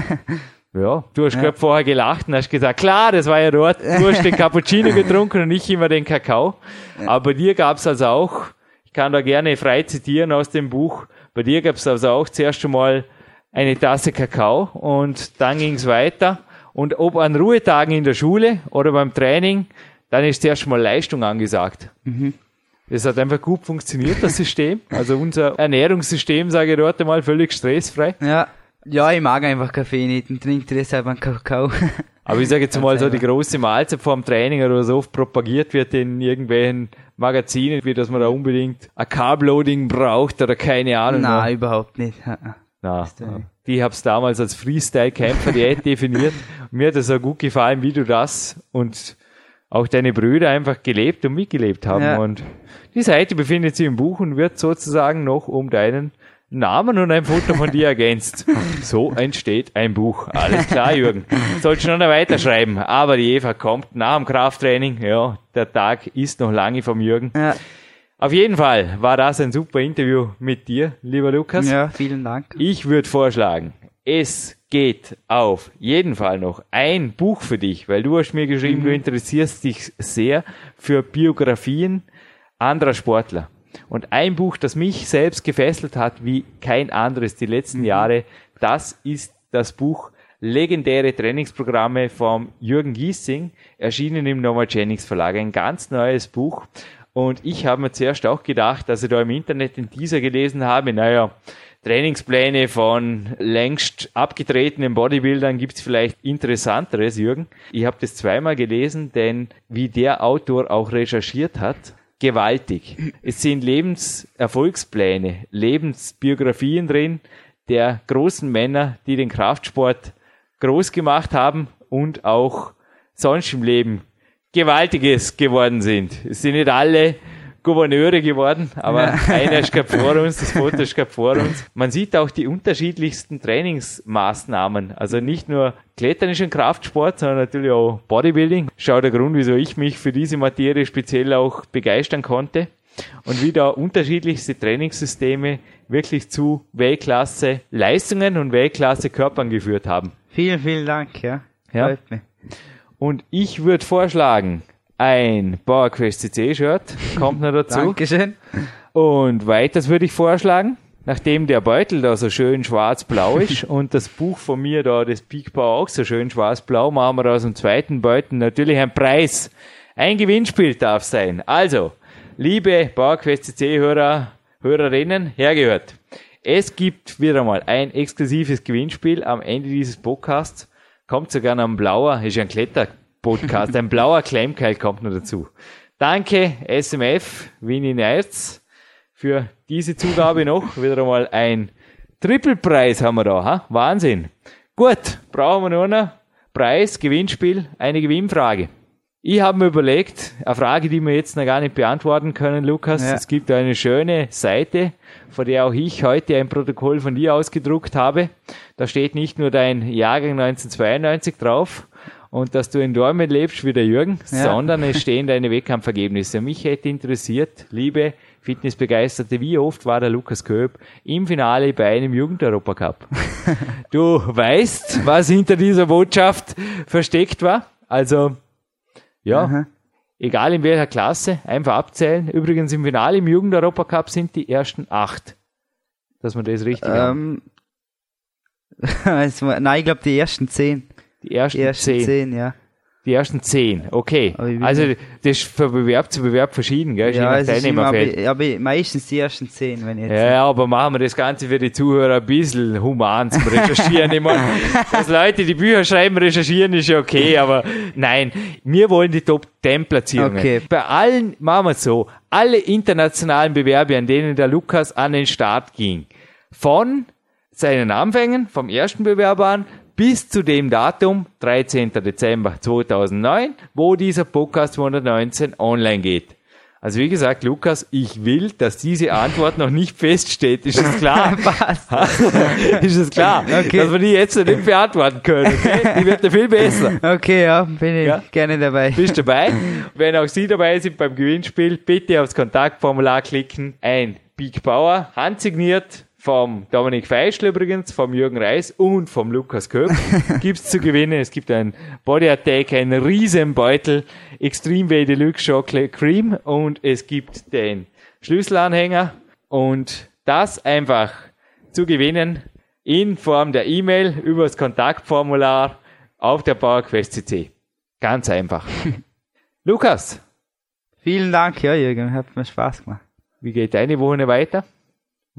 Ja, du hast ja. gerade vorher gelacht und hast gesagt, klar, das war ja dort. Du hast den Cappuccino getrunken und nicht immer den Kakao. Aber bei dir gab es also auch, ich kann da gerne frei zitieren aus dem Buch, bei dir gab es also auch zuerst einmal eine Tasse Kakao und dann ging es weiter. Und ob an Ruhetagen in der Schule oder beim Training, dann ist zuerst mal Leistung angesagt. Mhm. Es hat einfach gut funktioniert, das System. Also unser Ernährungssystem, sage ich dort einmal, völlig stressfrei. Ja. Ja, ich mag einfach Kaffee nicht und trinke deshalb einen Kakao. Aber ich sage jetzt mal so, die große Mahlzeit vor dem Training oder so oft propagiert wird in irgendwelchen Magazinen, wie dass man da unbedingt ein Carbloading braucht oder keine Ahnung. Nein, überhaupt nicht. Na, die hab's damals als Freestyle-Kämpfer-Diät definiert. Mir hat es auch gut gefallen, wie du das und auch deine Brüder einfach gelebt und mitgelebt haben. Ja. Und die Seite befindet sich im Buch und wird sozusagen noch um deinen Namen und ein Foto von dir ergänzt. So entsteht ein Buch. Alles klar, Jürgen. Sollst du noch weiterschreiben. Aber die Eva kommt nach dem Krafttraining. Ja, der Tag ist noch lange vom Jürgen. Ja. Auf jeden Fall war das ein super Interview mit dir, lieber Lukas. Ja, vielen Dank. Ich würde vorschlagen, es geht auf jeden Fall noch ein Buch für dich, weil du hast mir geschrieben, mhm. du interessierst dich sehr für Biografien anderer Sportler. Und ein Buch, das mich selbst gefesselt hat wie kein anderes die letzten mhm. Jahre, das ist das Buch Legendäre Trainingsprogramme vom Jürgen Giesing, erschienen im Nomagenics Verlag. Ein ganz neues Buch. Und ich habe mir zuerst auch gedacht, als ich da im Internet den Teaser gelesen habe, naja, Trainingspläne von längst abgetretenen Bodybuildern gibt's vielleicht interessanteres, Jürgen. Ich habe das zweimal gelesen, denn wie der Autor auch recherchiert hat, gewaltig. Es sind Lebenserfolgspläne, Lebensbiografien drin der großen Männer, die den Kraftsport groß gemacht haben und auch sonst im Leben Gewaltiges geworden sind. Es sind nicht alle Gouverneure geworden, aber ja. einer ist gerade vor uns, das Foto ist gerade vor uns. Man sieht auch die unterschiedlichsten Trainingsmaßnahmen. Also nicht nur Klettern ist ein Kraftsport, sondern natürlich auch Bodybuilding. Schau der Grund, wieso ich mich für diese Materie speziell auch begeistern konnte. Und wie da unterschiedlichste Trainingssysteme wirklich zu Weltklasse Leistungen und Weltklasse Körpern geführt haben. Vielen, vielen Dank, ja. ja. Und ich würde vorschlagen, ein PowerQuest CC-Shirt kommt noch dazu. Dankeschön. Und weiters würde ich vorschlagen, nachdem der Beutel da so schön schwarz-blau ist und das Buch von mir da, das Peak Power auch so schön schwarz-blau, machen wir aus dem zweiten Beutel natürlich ein Preis. Ein Gewinnspiel darf sein. Also, liebe PowerQuest CC-Hörer, Hörerinnen, hergehört. Es gibt wieder mal ein exklusives Gewinnspiel am Ende dieses Podcasts. Kommt sogar noch ein blauer, ist ein Kletter Podcast. Ein blauer Klemmkeil kommt noch dazu. Danke SMF, Winnie Nerz, für diese Zugabe noch. Wieder einmal ein Trippelpreis haben wir da. Ha? Wahnsinn. Gut, brauchen wir nur noch Preis, Gewinnspiel, eine Gewinnfrage. Ich habe mir überlegt, eine Frage, die wir jetzt noch gar nicht beantworten können, Lukas. Ja. Es gibt eine schöne Seite, von der auch ich heute ein Protokoll von dir ausgedruckt habe. Da steht nicht nur dein Jahrgang 1992 drauf, und dass du in Dormen lebst wie der Jürgen, ja. sondern es stehen deine Wettkampfergebnisse. Mich hätte interessiert, liebe Fitnessbegeisterte, wie oft war der Lukas Köp im Finale bei einem Jugend-Europacup? du weißt, was hinter dieser Botschaft versteckt war. Also, ja, Aha. egal in welcher Klasse, einfach abzählen. Übrigens im Finale im Jugend-Europacup sind die ersten acht. Dass man das richtig ähm, Nein, ich glaube die ersten zehn. Die ersten, die ersten zehn. zehn. ja. Die ersten zehn, okay. Also das ist von Bewerb zu Bewerb verschieden, gell? Ja, es ist immer, aber, aber meistens die ersten zehn, wenn jetzt. Ja, aber machen wir das Ganze für die Zuhörer ein bisschen human zum Recherchieren. ich meine, dass Leute die Bücher schreiben, recherchieren ist ja okay, aber nein, wir wollen die Top 10 Platzierungen. Okay. Bei allen, machen wir es so, alle internationalen Bewerbe, an denen der Lukas an den Start ging, von seinen Anfängen, vom ersten Bewerber an, bis zu dem Datum, 13. Dezember 2009, wo dieser Podcast 119 online geht. Also wie gesagt, Lukas, ich will, dass diese Antwort noch nicht feststeht. Ist es klar? Passt. ist es klar? Okay. Dass wir die jetzt noch nicht beantworten können. Okay? Die wird ja viel besser. Okay, ja, bin ich Ja? gerne dabei. Bist dabei? Wenn auch Sie dabei sind beim Gewinnspiel, bitte aufs Kontaktformular klicken. Ein Big Bauer, handsigniert vom Dominik Feischl übrigens, vom Jürgen Reis und vom Lukas Köp gibt's zu gewinnen. Es gibt ein Body Attack, einen riesen Beutel, Extreme Way Deluxe Chocolate Cream und es gibt den Schlüsselanhänger und das einfach zu gewinnen in Form der E-Mail über das Kontaktformular auf der PowerQuest CC. Ganz einfach. Lukas, Vielen Dank, ja, Jürgen, hat mir Spaß gemacht. wie geht deine Woche weiter?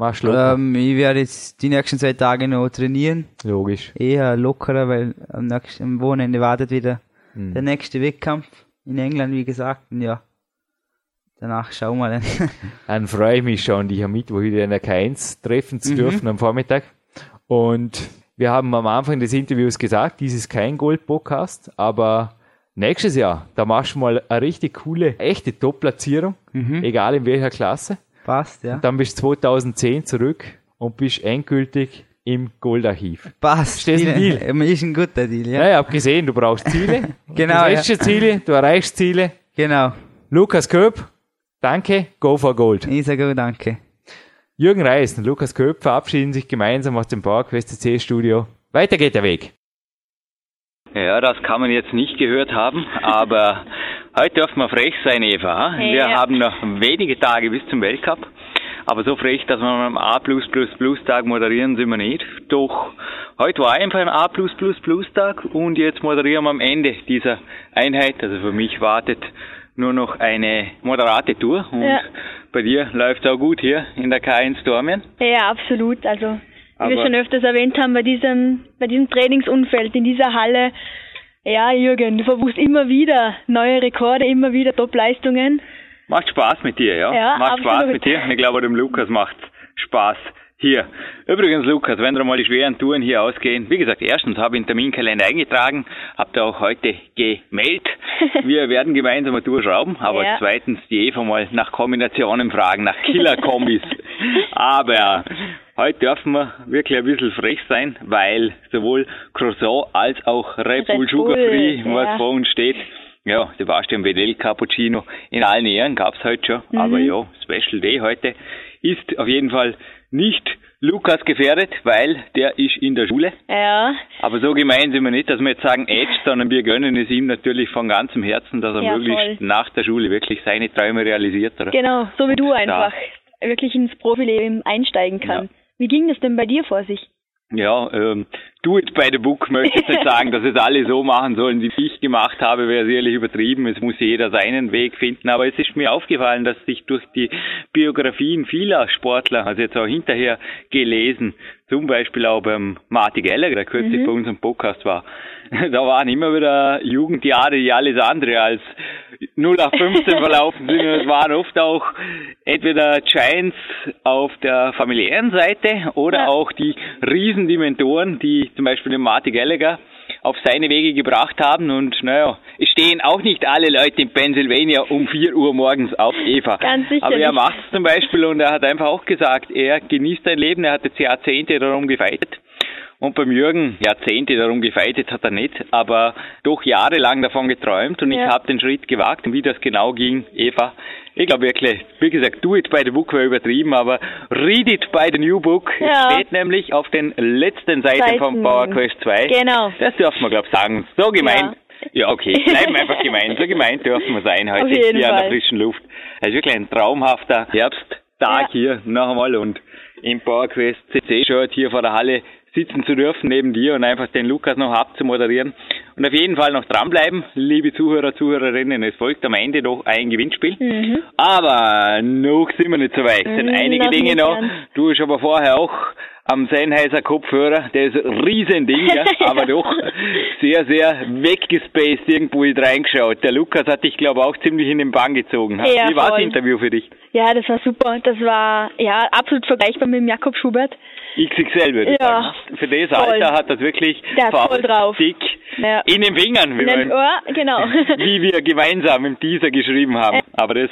Machst locker. Ähm, ich werde jetzt die nächsten zwei Tage noch trainieren. Logisch. Eher lockerer, weil am nächsten am Wochenende wartet wieder Hm. der nächste Wettkampf in England, wie gesagt. Und ja, danach schauen wir dann. Dann freue ich mich schon, dich am Mittwoch wieder in der K1 treffen zu dürfen am Vormittag. Und wir haben am Anfang des Interviews gesagt, dies ist kein Gold-Podcast, aber nächstes Jahr, da machst du mal eine richtig coole, echte Top-Platzierung, egal in welcher Klasse. Passt, ja. Dann bist du 2010 zurück und bist endgültig im Goldarchiv. Passt. Stehst ein Deal. Ist ein guter Deal, ja. Ja, ich habe gesehen, du brauchst Ziele. Genau, Du ja. Ziele, du erreichst Ziele. Genau. Lukas Köp, danke, go for gold. Ich sage auch danke. Jürgen Reis und Lukas Köp verabschieden sich gemeinsam aus dem PowerQuest CC Studio. Weiter geht der Weg. Ja, das kann man jetzt nicht gehört haben, aber heute dürfen wir frech sein, Eva. Wir Ja. haben noch wenige Tage bis zum Weltcup, aber so frech, dass wir am A+++-Tag moderieren, sind wir nicht. Doch heute war einfach ein A+++-Tag und jetzt moderieren wir am Ende dieser Einheit. Also für mich wartet nur noch eine moderate Tour und Ja. bei dir läuft auch gut hier in der K1 Dormien. Ja, absolut. Also, wie wir schon öfters erwähnt haben, bei diesem, bei diesem Trainingsumfeld in dieser Halle, ja, Jürgen, du verbuchst immer wieder neue Rekorde, immer wieder Top-Leistungen. Macht Spaß mit dir, ja? Ja, Macht Spaß mit dir. Ich glaube, dem Lukas macht Spaß hier. Übrigens, Lukas, wenn dir mal die schweren Touren hier ausgehen, wie gesagt, erstens habe ich einen Terminkalender eingetragen, habt ihr auch heute gemeldet. Wir werden gemeinsam eine Tour schrauben, aber Ja. zweitens die Eva mal nach Kombinationen fragen, nach Killer-Kombis. aber heute dürfen wir wirklich ein bisschen frech sein, weil sowohl Croissant als auch Red Bull Sugar Free, was ja. vor uns steht, ja, Sebastian Vedel Cappuccino in allen Ehren gab's heute schon, aber ja, Special Day heute ist auf jeden Fall nicht Lukas gefährdet, weil der ist in der Schule. Ja, Aber so gemein sind wir nicht, dass wir jetzt sagen Edge, sondern wir gönnen es ihm natürlich von ganzem Herzen, dass er Ja, möglichst voll. nach der Schule wirklich seine Träume realisiert. Oder? genau, so wie du Da. einfach wirklich ins Profileben einsteigen kann. Ja. Wie ging das denn bei dir vor sich? Ja, ähm, do it by the book möchte ich nicht sagen, dass es alle so machen sollen, wie ich gemacht habe, wäre sicherlich übertrieben. Es muss jeder seinen Weg finden. Aber es ist mir aufgefallen, dass sich durch die Biografien vieler Sportler, also jetzt auch hinterher gelesen, zum Beispiel auch beim Marty Geller, der kürzlich bei unserem Podcast war, da waren immer wieder Jugendjahre, die alles andere als 0815 verlaufen sind. Und es waren oft auch entweder Giants auf der familiären Seite oder Ja. auch die Riesendimentoren, die zum Beispiel den Marty Gallagher auf seine Wege gebracht haben. Und naja, es stehen auch nicht alle Leute in Pennsylvania um 4 Uhr morgens auf Eva. Ganz sicher Aber er macht es zum Beispiel und er hat einfach auch gesagt, er genießt sein Leben, er hat jetzt Jahrzehnte darum gefeitet. Und beim Jürgen Jahrzehnte darum gefeitet hat er nicht, aber doch jahrelang davon geträumt und ich Ja. habe den Schritt gewagt und wie das genau ging, Eva, ich glaube wirklich, wie gesagt, do it by the book wäre übertrieben, aber read it by the new book. Ja. Steht nämlich auf den letzten Seiten, Seiten. von Power Quest 2. Genau. Das dürfen wir, glaube ich, sagen. So gemeint. Ja, okay, bleiben einfach gemein. So gemeint dürfen wir sein heute hier an der Fall. frischen Luft. Es ist wirklich ein traumhafter Herbsttag Ja. hier noch einmal und im PowerQuest CC-Shirt hier vor der Halle sitzen zu dürfen neben dir und einfach den Lukas noch abzumoderieren. Und auf jeden Fall noch dranbleiben, liebe Zuhörer, Zuhörerinnen. Es folgt am Ende noch ein Gewinnspiel. Mhm. Aber noch sind wir nicht so weit. Es sind Mhm, einige noch Dinge noch. ganz. Du hast aber vorher auch am Sennheiser Kopfhörer, der ist ein Riesending, ja, aber doch sehr, sehr weggespaced irgendwo reingeschaut. Der Lukas hat dich, glaube ich, auch ziemlich in den Bann gezogen. Ja, Wie war das Interview für dich? Ja, das war super. Das war ja absolut vergleichbar mit dem Jakob Schubert. XXL würde ich ja, sagen. Für das voll. Alter hat das wirklich Der voll drauf. dick ja. in den Fingern, wie, in den Ohr, genau. wie wir gemeinsam im Teaser geschrieben haben. Aber das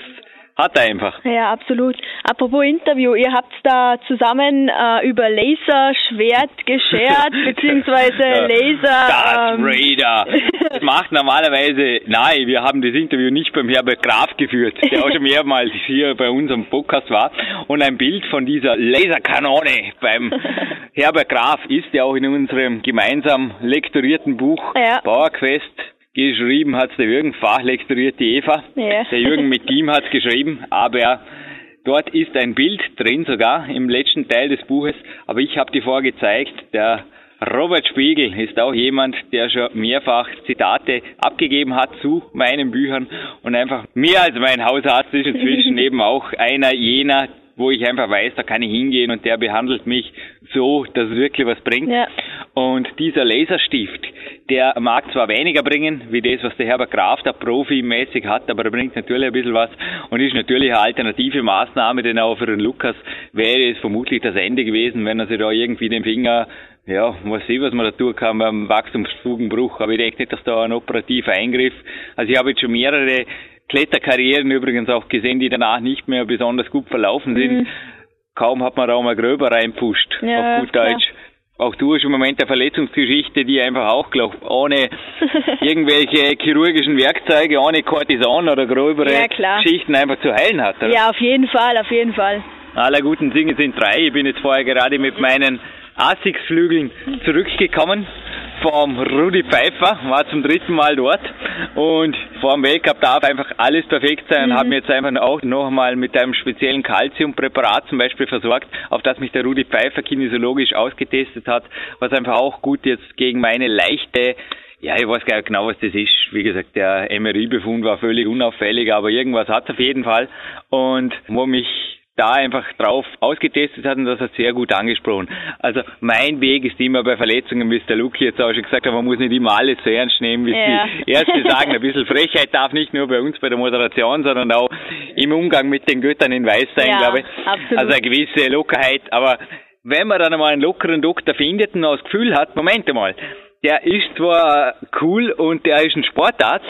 hat er einfach. Ja, absolut. Apropos Interview, ihr habt da zusammen äh, über Laserschwert geschert, beziehungsweise ja, Laser. Darth ähm, Raider. das macht normalerweise, nein, wir haben das Interview nicht beim Herbert Graf geführt, der auch schon mehrmals hier bei unserem Podcast war. Und ein Bild von dieser Laserkanone beim Herbert Graf ist ja auch in unserem gemeinsam lektorierten Buch ja. Bauerquest geschrieben hat der Jürgen, fachlektoriert die Eva. Ja. Der Jürgen mit ihm hat geschrieben, aber dort ist ein Bild drin sogar im letzten Teil des Buches, aber ich habe die vorgezeigt, der Robert Spiegel ist auch jemand, der schon mehrfach Zitate abgegeben hat zu meinen Büchern und einfach mehr als mein Hausarzt ist inzwischen eben auch einer jener, wo ich einfach weiß, da kann ich hingehen und der behandelt mich so, dass es wirklich was bringt. Ja. Und dieser Laserstift, der mag zwar weniger bringen, wie das, was der Herbert Graf da profimäßig hat, aber er bringt natürlich ein bisschen was und ist natürlich eine alternative Maßnahme, denn auch für den Lukas wäre es vermutlich das Ende gewesen, wenn er sich da irgendwie den Finger ja, was ich, was man da tun kann beim Wachstumsfugenbruch. Aber ich denke nicht, dass da ein operativer Eingriff, also ich habe jetzt schon mehrere Kletterkarrieren übrigens auch gesehen, die danach nicht mehr besonders gut verlaufen sind. Mhm. Kaum hat man da mal gröber reinpusht, ja, auf gut Deutsch. Auch du hast im Moment eine Verletzungsgeschichte, die einfach auch, glaub, ohne irgendwelche chirurgischen Werkzeuge, ohne Cortison oder gröbere ja, Geschichten einfach zu heilen hat. Oder? Ja, auf jeden Fall, auf jeden Fall. Aller guten Dinge sind drei. Ich bin jetzt vorher gerade mit meinen Asics-Flügeln zurückgekommen vom Rudi Pfeiffer, war zum dritten Mal dort und vor dem Weltcup darf einfach alles perfekt sein. Mhm. Haben jetzt einfach auch nochmal mit einem speziellen Calciumpräparat zum Beispiel versorgt, auf das mich der Rudi Pfeiffer kinesiologisch ausgetestet hat, was einfach auch gut jetzt gegen meine leichte ja, ich weiß gar nicht genau, was das ist. Wie gesagt, der MRI-Befund war völlig unauffällig, aber irgendwas hat es auf jeden Fall. Und wo mich da einfach drauf ausgetestet hat und das hat sehr gut angesprochen. Also mein Weg ist immer bei Verletzungen, wie es der Luki jetzt auch schon gesagt hat, man muss nicht immer alles so ernst nehmen, wie ja. die Ärzte sagen. Ein bisschen Frechheit darf nicht nur bei uns bei der Moderation, sondern auch im Umgang mit den Göttern in Weiß sein, ja, glaube ich. Absolut. Also eine gewisse Lockerheit. Aber wenn man dann einmal einen lockeren Doktor findet und auch das Gefühl hat, Moment einmal, der ist zwar cool und der ist ein Sportarzt,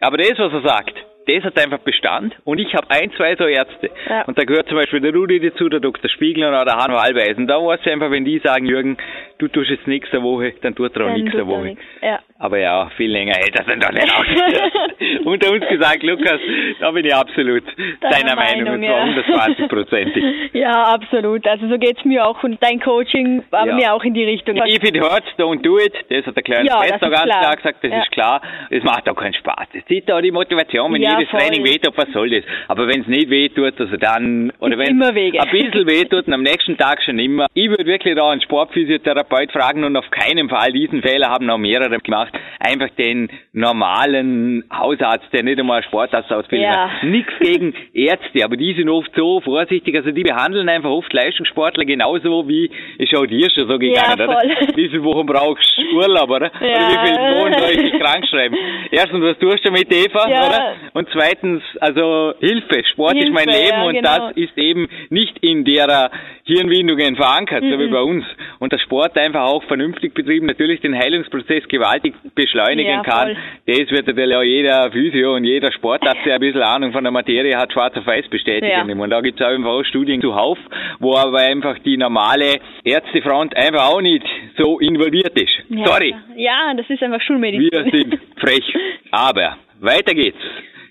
aber das, was er sagt, das hat einfach Bestand und ich habe ein, zwei so Ärzte. Ja. Und da gehört zum Beispiel der Rudi dazu, der Dr. Spiegel oder der Hanno Albeisen. Da weißt du einfach, wenn die sagen, Jürgen, du tust jetzt nächste Woche, dann tut er auch nächste Woche. Ja. Aber ja, viel länger hätte das dann doch nicht aus. Unter uns gesagt, Lukas, da bin ich absolut deiner, deiner Meinung, und zwar ja. 120-prozentig. ja, absolut. Also so geht's mir auch und dein Coaching war ja. mir auch in die Richtung. If it hurts, don't do it. Das hat der kleine ja, Schwester ganz klar. klar gesagt, das ja. ist klar. Es macht auch keinen Spaß. Es zieht da die Motivation, wenn jedes voll. Training wehtut, was soll das? Aber wenn es nicht wehtut, also dann, oder wenn es ein bisschen wehtut und am nächsten Tag schon immer, ich würde wirklich da einen Sportphysiotherapeut fragen und auf keinen Fall diesen Fehler haben auch mehrere gemacht einfach den normalen Hausarzt, der nicht einmal Sportarztausbildung ja. hat. Nichts gegen Ärzte, aber die sind oft so vorsichtig, also die behandeln einfach oft Leistungssportler genauso wie, ich schau dir schon so gegangen, ja, oder? Wie viele Wochen brauchst du Urlaub, oder? Ja. Oder wie viele Wochen soll ich dich krank schreiben? Erstens, was tust du mit Eva, ja. oder? Und zweitens, also Hilfe, Sport Hilfe, ist mein Leben und genau. das ist eben nicht in derer Hirnwindungen verankert, mhm. so wie mhm. bei uns. Und der Sport einfach auch vernünftig betrieben, natürlich den Heilungsprozess gewaltig beschleunigen ja, kann. Das wird natürlich auch jeder Physio und jeder Sportarzt, der ein bisschen Ahnung von der Materie hat, schwarz auf weiß bestätigen. Ja. Und da gibt es auch einfach auch Studien zuhauf, wo aber einfach die normale Ärztefront einfach auch nicht so involviert ist. Ja, Sorry. Ja, das ist einfach Schulmedizin. Wir sind frech. Aber weiter geht's.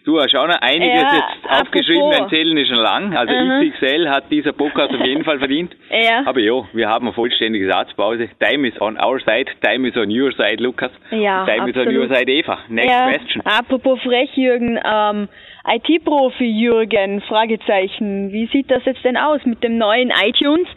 Du hast auch noch einiges ja, jetzt aufgeschrieben, dein Zählen ist schon lang. Also mhm. XXL hat dieser Podcast auf jeden Fall verdient. Ja. Aber ja, wir haben eine vollständige Satzpause. Time is on our side, time is on your side, Lukas. Ja, time absolut. is on your side, Eva. Next ja. question. Apropos frech, Jürgen, ähm, IT-Profi Jürgen, Fragezeichen. Wie sieht das jetzt denn aus mit dem neuen iTunes?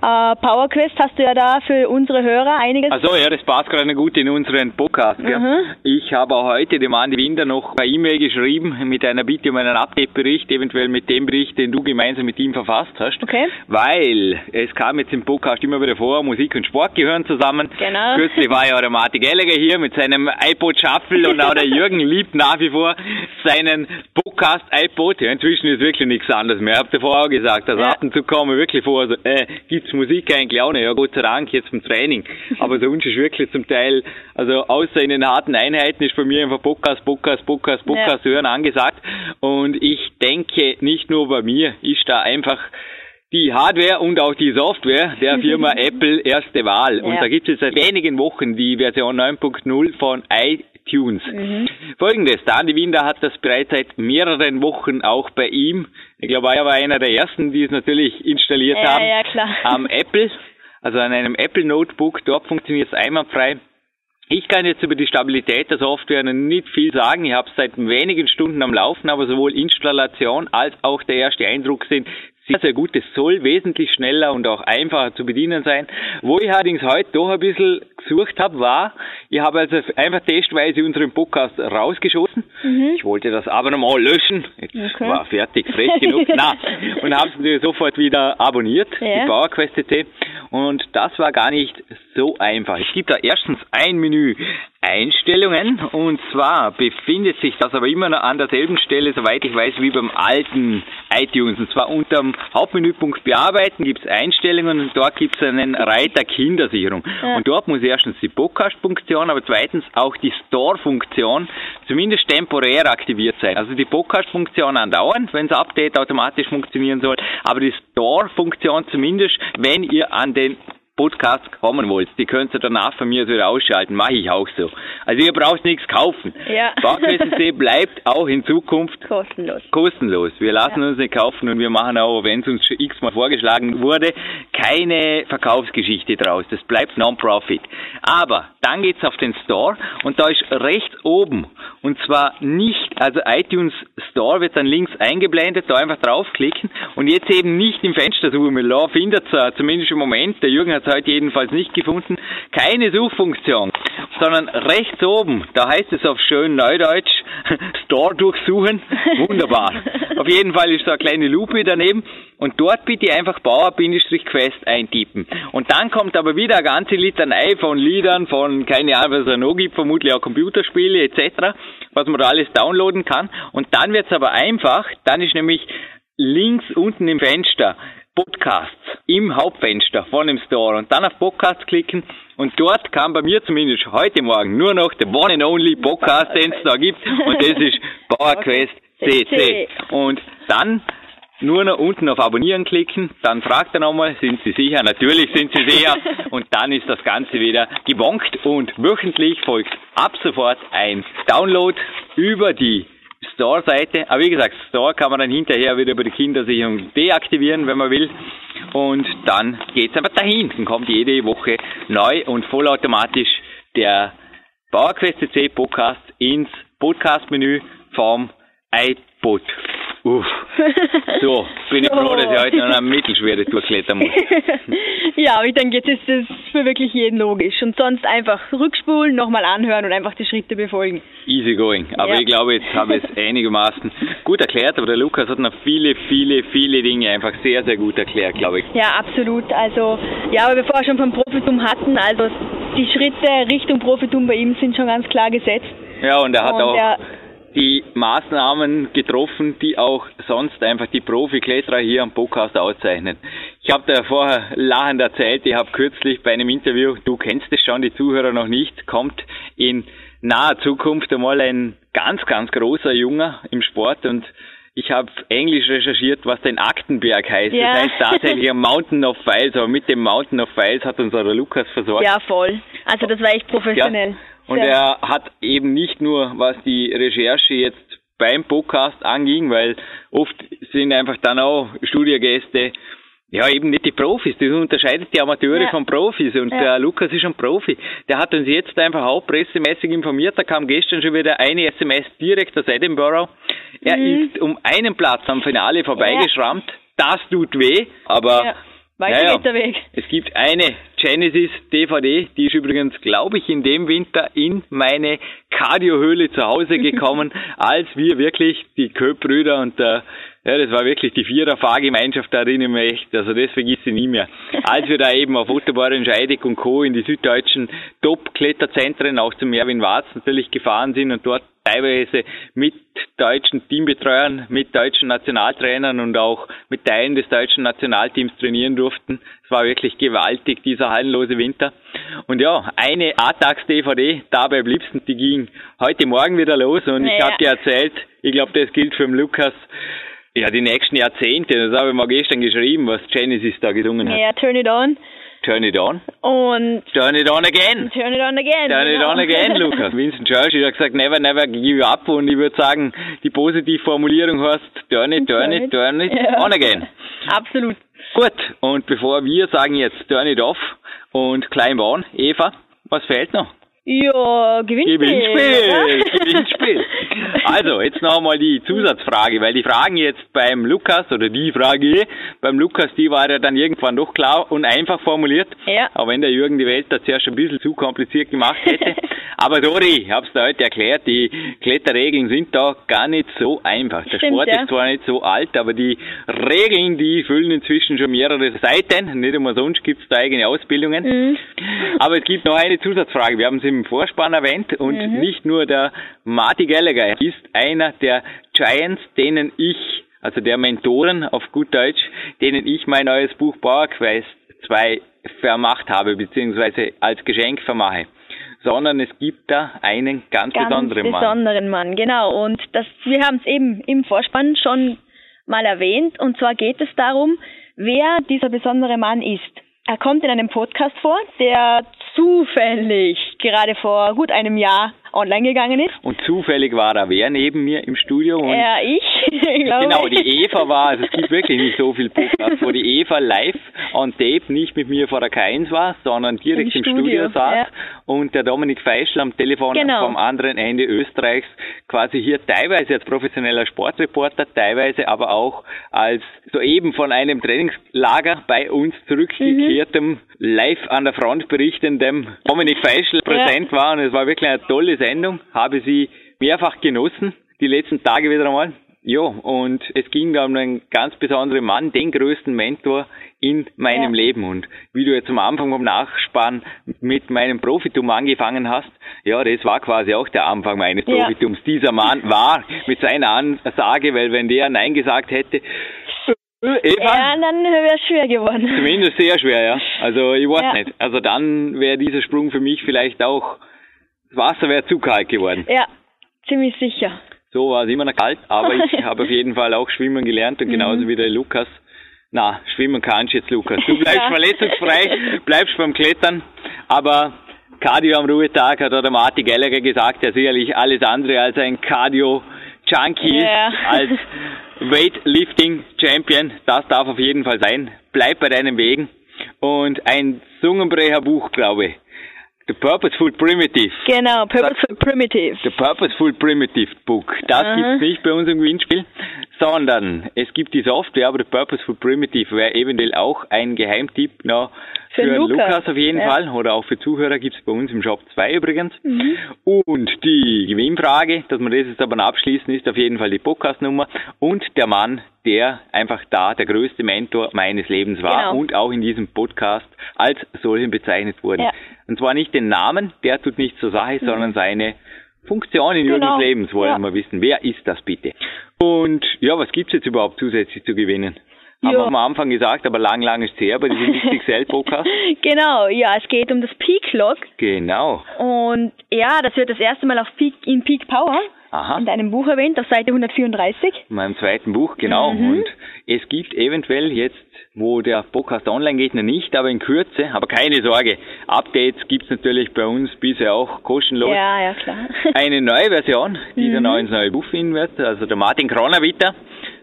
Uh, PowerQuest hast du ja da für unsere Hörer einiges. Also ja, das passt gerade gut in unseren Podcast. Mhm. Ich habe auch heute dem Andi Winder noch eine E-Mail geschrieben mit einer Bitte um einen Update-Bericht, eventuell mit dem Bericht, den du gemeinsam mit ihm verfasst hast. Okay. Weil es kam jetzt im Podcast immer wieder vor, Musik und Sport gehören zusammen. Genau. Kürzlich war ja auch der Martin Gallagher hier mit seinem iPod Shuffle und auch der Jürgen liebt nach wie vor seinen Podcast iPod. Ja, inzwischen ist wirklich nichts anderes mehr. Ich habe davor auch gesagt, dass ja. und zu kommen wirklich vor, also, äh, gibt's Musik eigentlich auch nicht. Ja, Gott sei Dank jetzt beim Training. Aber sonst ist wirklich zum Teil, also außer in den harten Einheiten ist bei mir einfach Podcast, Podcast, Podcast, Podcast ja. hören angesagt. Und ich denke, nicht nur bei mir ist da einfach die Hardware und auch die Software der Firma Apple erste Wahl. Und da gibt es seit wenigen Wochen die Version 9.0 von iTunes. Mhm. Folgendes, der Andi Winder hat das bereits seit mehreren Wochen auch bei ihm. Ich glaube, er war einer der ersten, die es natürlich installiert ja, haben. Ja, klar. Am Apple, also an einem Apple Notebook. Dort funktioniert es einwandfrei. Ich kann jetzt über die Stabilität der Software nicht viel sagen. Ich habe es seit wenigen Stunden am Laufen, aber sowohl Installation als auch der erste Eindruck sind sehr, sehr gut. Es soll wesentlich schneller und auch einfacher zu bedienen sein. Wo ich allerdings heute doch ein bisschen gesucht habe, war, ich habe also einfach testweise unseren Podcast rausgeschossen. Mhm. Ich wollte das aber nochmal löschen. Jetzt okay. war fertig, frech genug. Na, und habe es sofort wieder abonniert, ja. die PowerQuest CC. Und das war gar nicht so einfach. Es gibt da erstens ein Menü Einstellungen und zwar befindet sich das aber immer noch an derselben Stelle, soweit ich weiß, wie beim alten iTunes. Und zwar unter dem Hauptmenüpunkt Bearbeiten gibt es Einstellungen und dort gibt es einen Reiter Kindersicherung. Ja. Und dort muss erstens die Podcast-Funktion, aber zweitens auch die Store-Funktion zumindest temporär aktiviert sein. Also die Podcast-Funktion andauernd, wenn das Update automatisch funktionieren soll, aber die Store-Funktion zumindest, wenn ihr an den Podcast kommen wollt, die könnt ihr danach von mir wieder ausschalten. Mache ich auch so. Also ihr braucht nichts kaufen. Ja. PowerQuest bleibt auch in Zukunft kostenlos. Kostenlos. Wir lassen ja. uns nicht kaufen und wir machen auch, wenn es uns schon x-mal vorgeschlagen wurde, keine Verkaufsgeschichte draus. Das bleibt Non-Profit. Aber dann geht's auf den Store und da ist rechts oben und zwar nicht, also iTunes Store wird dann links eingeblendet, da einfach draufklicken und jetzt eben nicht im Fenster suchen. Findet es zumindest im Moment, der Jürgen hat es heute jedenfalls nicht gefunden, keine Suchfunktion, sondern rechts oben, da heißt es auf schön Neudeutsch, Store durchsuchen, wunderbar. auf jeden Fall ist da eine kleine Lupe daneben und dort bitte einfach Bauer-Quest eintippen. Und dann kommt aber wieder eine ganze Litanei von Liedern, von keine Ahnung, was es noch gibt, vermutlich auch Computerspiele etc., was man da alles downloaden kann. Und dann wird's aber einfach, dann ist nämlich links unten im Fenster Podcasts im Hauptfenster von dem Store und dann auf Podcasts klicken und dort kam bei mir zumindest heute Morgen nur noch der One and Only Podcast, den es da gibt und das ist PowerQuest CC. Und dann nur noch unten auf Abonnieren klicken, dann fragt er nochmal, sind Sie sicher? Natürlich sind Sie sicher. Und dann ist das Ganze wieder gebonkt und wöchentlich folgt ab sofort ein Download über die Store-Seite. Aber wie gesagt, Store kann man dann hinterher wieder über die Kindersicherung deaktivieren, wenn man will. Und dann geht's einfach dahin. Dann kommt jede Woche neu und vollautomatisch der PowerQuest CC Podcast ins Podcast-Menü vom iPod. Uff. So, bin ich froh, dass ich heute noch eine Mittelschwere durchklettern muss. ja, aber ich denke, jetzt ist das für wirklich jeden logisch. Und sonst einfach rückspulen, nochmal anhören und einfach die Schritte befolgen. Easy going. Aber ja. ich glaube, jetzt habe ich es einigermaßen gut erklärt. Aber der Lukas hat noch viele, viele, viele Dinge einfach sehr, sehr gut erklärt, glaube ich. Ja, absolut. Also, ja, aber bevor wir schon vom Profitum hatten, also die Schritte Richtung Profitum bei ihm sind schon ganz klar gesetzt. Ja, und er hat und auch... Er, die Maßnahmen getroffen, die auch sonst einfach die Profikletterer hier am Podcast auszeichnen. Ich habe da vorher lachend erzählt, ich habe kürzlich bei einem Interview, du kennst es schon, die Zuhörer noch nicht, kommt in naher Zukunft einmal ein ganz, ganz großer Junger im Sport und ich habe Englisch recherchiert, was denn Aktenberg heißt. Ja. Das heißt tatsächlich ein Mountain of Files, aber mit dem Mountain of Files hat uns der Lukas versorgt. Ja, voll. Also das war echt professionell. Ja. Und er hat eben nicht nur, was die Recherche jetzt beim Podcast anging, weil oft sind einfach dann auch Studiogäste ja, eben nicht die Profis. Das unterscheidet die Amateure ja. von Profis. Und ja. der Lukas ist ein Profi. Der hat uns jetzt einfach auch pressemäßig informiert. Da kam gestern schon wieder eine SMS direkt aus Edinburgh. Er mhm. ist um einen Platz am Finale vorbeigeschrammt. Ja. Das tut weh. Aber Weiter Naja. geht der Weg. Es gibt eine Genesis DVD, die ist übrigens, glaube ich, in dem Winter in meine Kardiohöhle zu Hause gekommen, als wir wirklich die Köp-Brüder und der, ja, das war wirklich die Vierer-Fahrgemeinschaft, da erinnere ich mich echt, also das vergisse ich nie mehr. Als wir da eben auf Ottoboren, Scheidig und Co. in die süddeutschen Top-Kletterzentren, auch zum Merwin Warz natürlich gefahren sind und dort teilweise mit deutschen Teambetreuern, mit deutschen Nationaltrainern und auch mit Teilen des deutschen Nationalteams trainieren durften. Es war wirklich gewaltig, dieser hallenlose Winter. Und ja, eine A-Tags-DVD, dabei bliebsten, die ging heute Morgen wieder los und ich Ja. habe dir erzählt, ich glaube, das gilt für den Lukas, ja, die nächsten Jahrzehnte, das habe ich mal gestern geschrieben, was Genesis da gesungen hat. Ja, turn it on. Turn it on. Und Turn it on again. turn it on again. Turn it genau. on again, Lukas. Vincent Churchill hat gesagt, never, never give up. Und ich würde sagen, die Positivformulierung heißt, turn it, turn it, turn it Ja. on again. Absolut. Gut, und bevor wir sagen jetzt turn it off und climb on, Eva, was fehlt noch? Ja, Gewinnspiel. Gewinnspiel? Gewinnspiel. Also, jetzt noch einmal die Zusatzfrage, weil die Fragen jetzt beim Lukas, oder die Frage beim Lukas, die war ja dann irgendwann doch klar und einfach formuliert. Ja. Auch wenn der Jürgen die Welt da zuerst ein bisschen zu kompliziert gemacht hätte. Aber Dori, ich hab's da heute erklärt, die Kletterregeln sind da gar nicht so einfach. Der Stimmt, Sport ja. ist zwar nicht so alt, aber die Regeln, die füllen inzwischen schon mehrere Seiten. Nicht einmal sonst gibt's da eigene Ausbildungen. Mhm. Aber es gibt noch eine Zusatzfrage. Wir haben es im Vorspann erwähnt und Mhm. nicht nur der Marty Gallagher ist einer der Giants, denen ich, also der Mentoren auf gut Deutsch, denen ich mein neues Buch Power Quest 2 vermacht habe, beziehungsweise als Geschenk vermache. Sondern es gibt da einen ganz, Ganz besonderen Mann. besonderen Mann, genau. Und das, wir haben es eben im Vorspann schon mal erwähnt. Und zwar geht es darum, wer dieser besondere Mann ist. Er kommt in einem Podcast vor, der zufällig gerade vor gut einem Jahr online gegangen ist. Und zufällig war da wer neben mir im Studio und Er, ich, Genau, die Eva war, also es gibt wirklich nicht so viel Podcasts, wo die Eva live on tape nicht mit mir vor der K1 war, sondern direkt Im im, Studio, Studio, saß ja. und der Dominik Feischl am Telefon Genau. vom anderen Ende Österreichs quasi hier teilweise als professioneller Sportreporter, teilweise aber auch als soeben von einem Trainingslager bei uns zurückgekehrtem, live an der Front berichtendem Dominik Feischl präsent war und es war wirklich eine tolle Sendung, habe sie mehrfach genossen, die letzten Tage wieder einmal. Ja, und es ging da um einen ganz besonderen Mann, den größten Mentor in meinem Ja. Leben. Und wie du jetzt am Anfang vom Nachspann mit meinem Profitum angefangen hast, ja, das war quasi auch der Anfang meines Ja. Profitums. Dieser Mann war mit seiner Ansage, weil wenn der Nein gesagt hätte, äh, Eva, Ja, dann wäre es schwer geworden. Zumindest sehr schwer, ja. Also ich weiß Ja. nicht. Also dann wäre dieser Sprung für mich vielleicht auch, das Wasser wäre zu kalt geworden. Ja, ziemlich sicher. So war es immer noch kalt, aber ich habe auf jeden Fall auch schwimmen gelernt und Mhm. genauso wie der Lukas. Na, schwimmen kannst jetzt, Lukas. Du bleibst Ja. verletzungsfrei, bleibst beim Klettern, aber Cardio am Ruhetag hat der Marty Gallagher gesagt, der sicherlich alles andere als ein Cardio-Junkie Ja. ist, als Weightlifting-Champion. Das darf auf jeden Fall sein. Bleib bei deinen Wegen. Und ein Zungenbrecherbuch, glaube ich. The Purposeful Primitive. Genau, Purposeful Primitive. The Purposeful Primitive Book. Das Aha. gibt's nicht bei uns im Gewinnspiel, sondern es gibt die Software, aber The Purposeful Primitive wäre eventuell auch ein Geheimtipp noch Für für, Lukas. Lukas auf jeden Ja. Fall oder auch für Zuhörer gibt's bei uns im Shop zwei übrigens. Mhm. Und die Gewinnfrage, dass wir das jetzt aber noch abschließen, ist auf jeden Fall die Podcastnummer und der Mann, der einfach da der größte Mentor meines Lebens war Genau. und auch in diesem Podcast als solchen bezeichnet wurde. Ja. Und zwar nicht den Namen, der tut nichts zur Sache, sondern seine Funktion in Genau. Lebens wollen Ja. wir wissen. Wer ist das bitte? Und ja, was gibt's jetzt überhaupt zusätzlich zu gewinnen? Haben wir am Anfang gesagt, aber lang, lang ist es her bei diesem XXL-Podcast. genau, ja, es geht um das Peak Log. genau. Und ja, das wird das erste Mal auf Peak, in Peak Power Aha. in deinem Buch erwähnt, auf Seite 134. In meinem zweiten Buch, genau. Mhm. Und es gibt eventuell jetzt, wo der Podcast online geht, noch nicht, aber in Kürze, aber keine Sorge, Updates gibt's natürlich bei uns bisher auch kostenlos. Ja, ja, klar. Eine neue Version, die Mhm. dann auch ins neue Buch finden wird. Also der Martin Kronawitter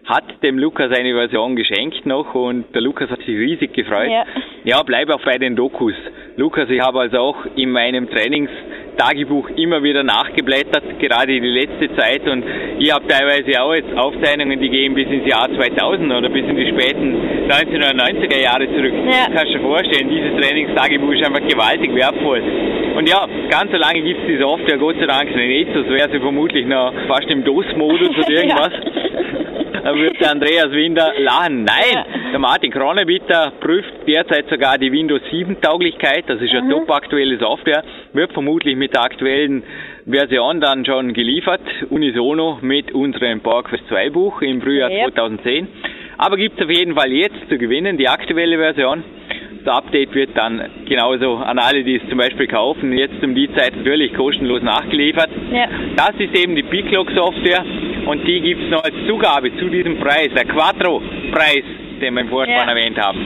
hat dem Lukas eine Version geschenkt noch und der Lukas hat sich riesig gefreut. Ja. Ja, bleib auch bei den Dokus. Lukas, ich habe also auch in meinem Trainingstagebuch immer wieder nachgeblättert, gerade die letzte Zeit und ich habe teilweise auch jetzt Aufzeichnungen, die gehen bis ins Jahr 2000 oder bis in die späten 1990er Jahre zurück. Ja. Kannst du dir vorstellen, dieses Trainingstagebuch ist einfach gewaltig wertvoll. Und ja, ganz so lange gibt es die Software Gott sei Dank nicht, sonst wäre sie vermutlich noch fast im DOS-Modus oder irgendwas. Da würde der Andreas Winder lachen. Nein, ja. der Martin Kronebitter prüft derzeit sogar die Windows 7 Tauglichkeit. Das ist eine mhm. top aktuelle Software. Wird vermutlich mit der aktuellen Version dann schon geliefert. Unisono mit unserem PowerQuest 2 Buch im Frühjahr ja. 2010. Aber gibt es auf jeden Fall jetzt zu gewinnen, die aktuelle Version. Das Update wird dann genauso an alle, die es zum Beispiel kaufen, jetzt um die Zeit natürlich kostenlos nachgeliefert. Ja. Das ist eben die Piclock Software und die gibt es noch als Zugabe zu diesem Preis, der Quattro-Preis, den wir im Vorspann ja. erwähnt haben.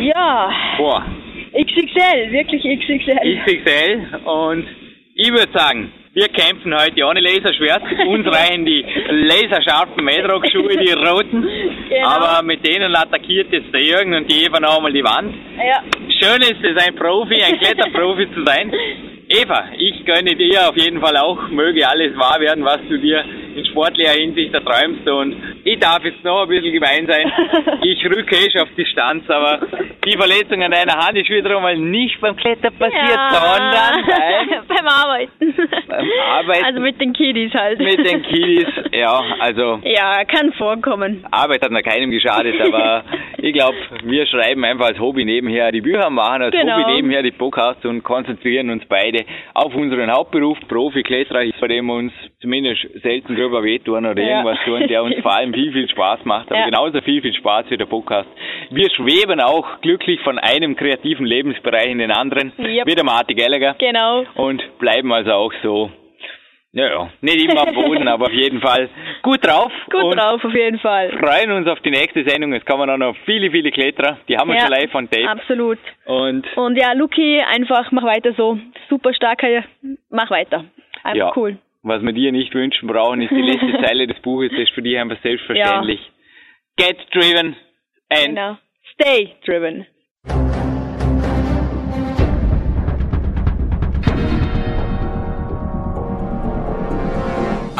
Ja. Boah. XXL, wirklich XXL. XXL und ich würde sagen, wir kämpfen heute ohne Laserschwert. Uns reichen die laserscharfen Madrock-Schuhe, die roten. Genau. Aber mit denen attackiert jetzt der Jürgen und die Eva nochmal die Wand. Ja. Schön ist es, ein Profi, ein Kletterprofi zu sein. Eva, ich gönne dir auf jeden Fall auch, möge alles wahr werden, was du dir in sportlicher Hinsicht erträumst. Und ich darf jetzt noch ein bisschen gemein sein. Ich rücke eh schon auf Distanz, aber die Verletzung an deiner Hand ist wiederum mal nicht beim Klettern passiert, ja. sondern beim, beim Arbeiten. Beim Arbeiten. Also mit den Kiddies halt. Mit den Kiddies, ja, also. Ja, kann vorkommen. Arbeit hat noch keinem geschadet, aber ich glaube, wir schreiben einfach als Hobby nebenher die Bücher, machen als genau. Hobby nebenher die Podcasts und konzentrieren uns beide auf unseren Hauptberuf, Profi-Kletterer, bei dem wir uns zumindest selten drüber wehtun oder ja. irgendwas tun, der uns vor allem viel, viel Spaß macht, aber ja. genauso viel, viel Spaß wie der Podcast. Wir schweben auch glücklich von einem kreativen Lebensbereich in den anderen, yep. wie der Martin Gallagher. Genau. Und bleiben also auch so ja, ja, nicht immer am Boden, aber auf jeden Fall gut drauf. Gut drauf, auf jeden Fall. Freuen uns auf die nächste Sendung. Es kommen auch noch viele, viele Kletterer. Die haben wir ja, schon live von Tape. Absolut. Und, und ja, Luki, einfach mach weiter so. Super starker, mach weiter. Einfach ja, cool. Was wir dir nicht wünschen brauchen, ist die letzte Zeile des Buches. Das ist für dich einfach selbstverständlich. Ja. Get driven and genau. stay driven.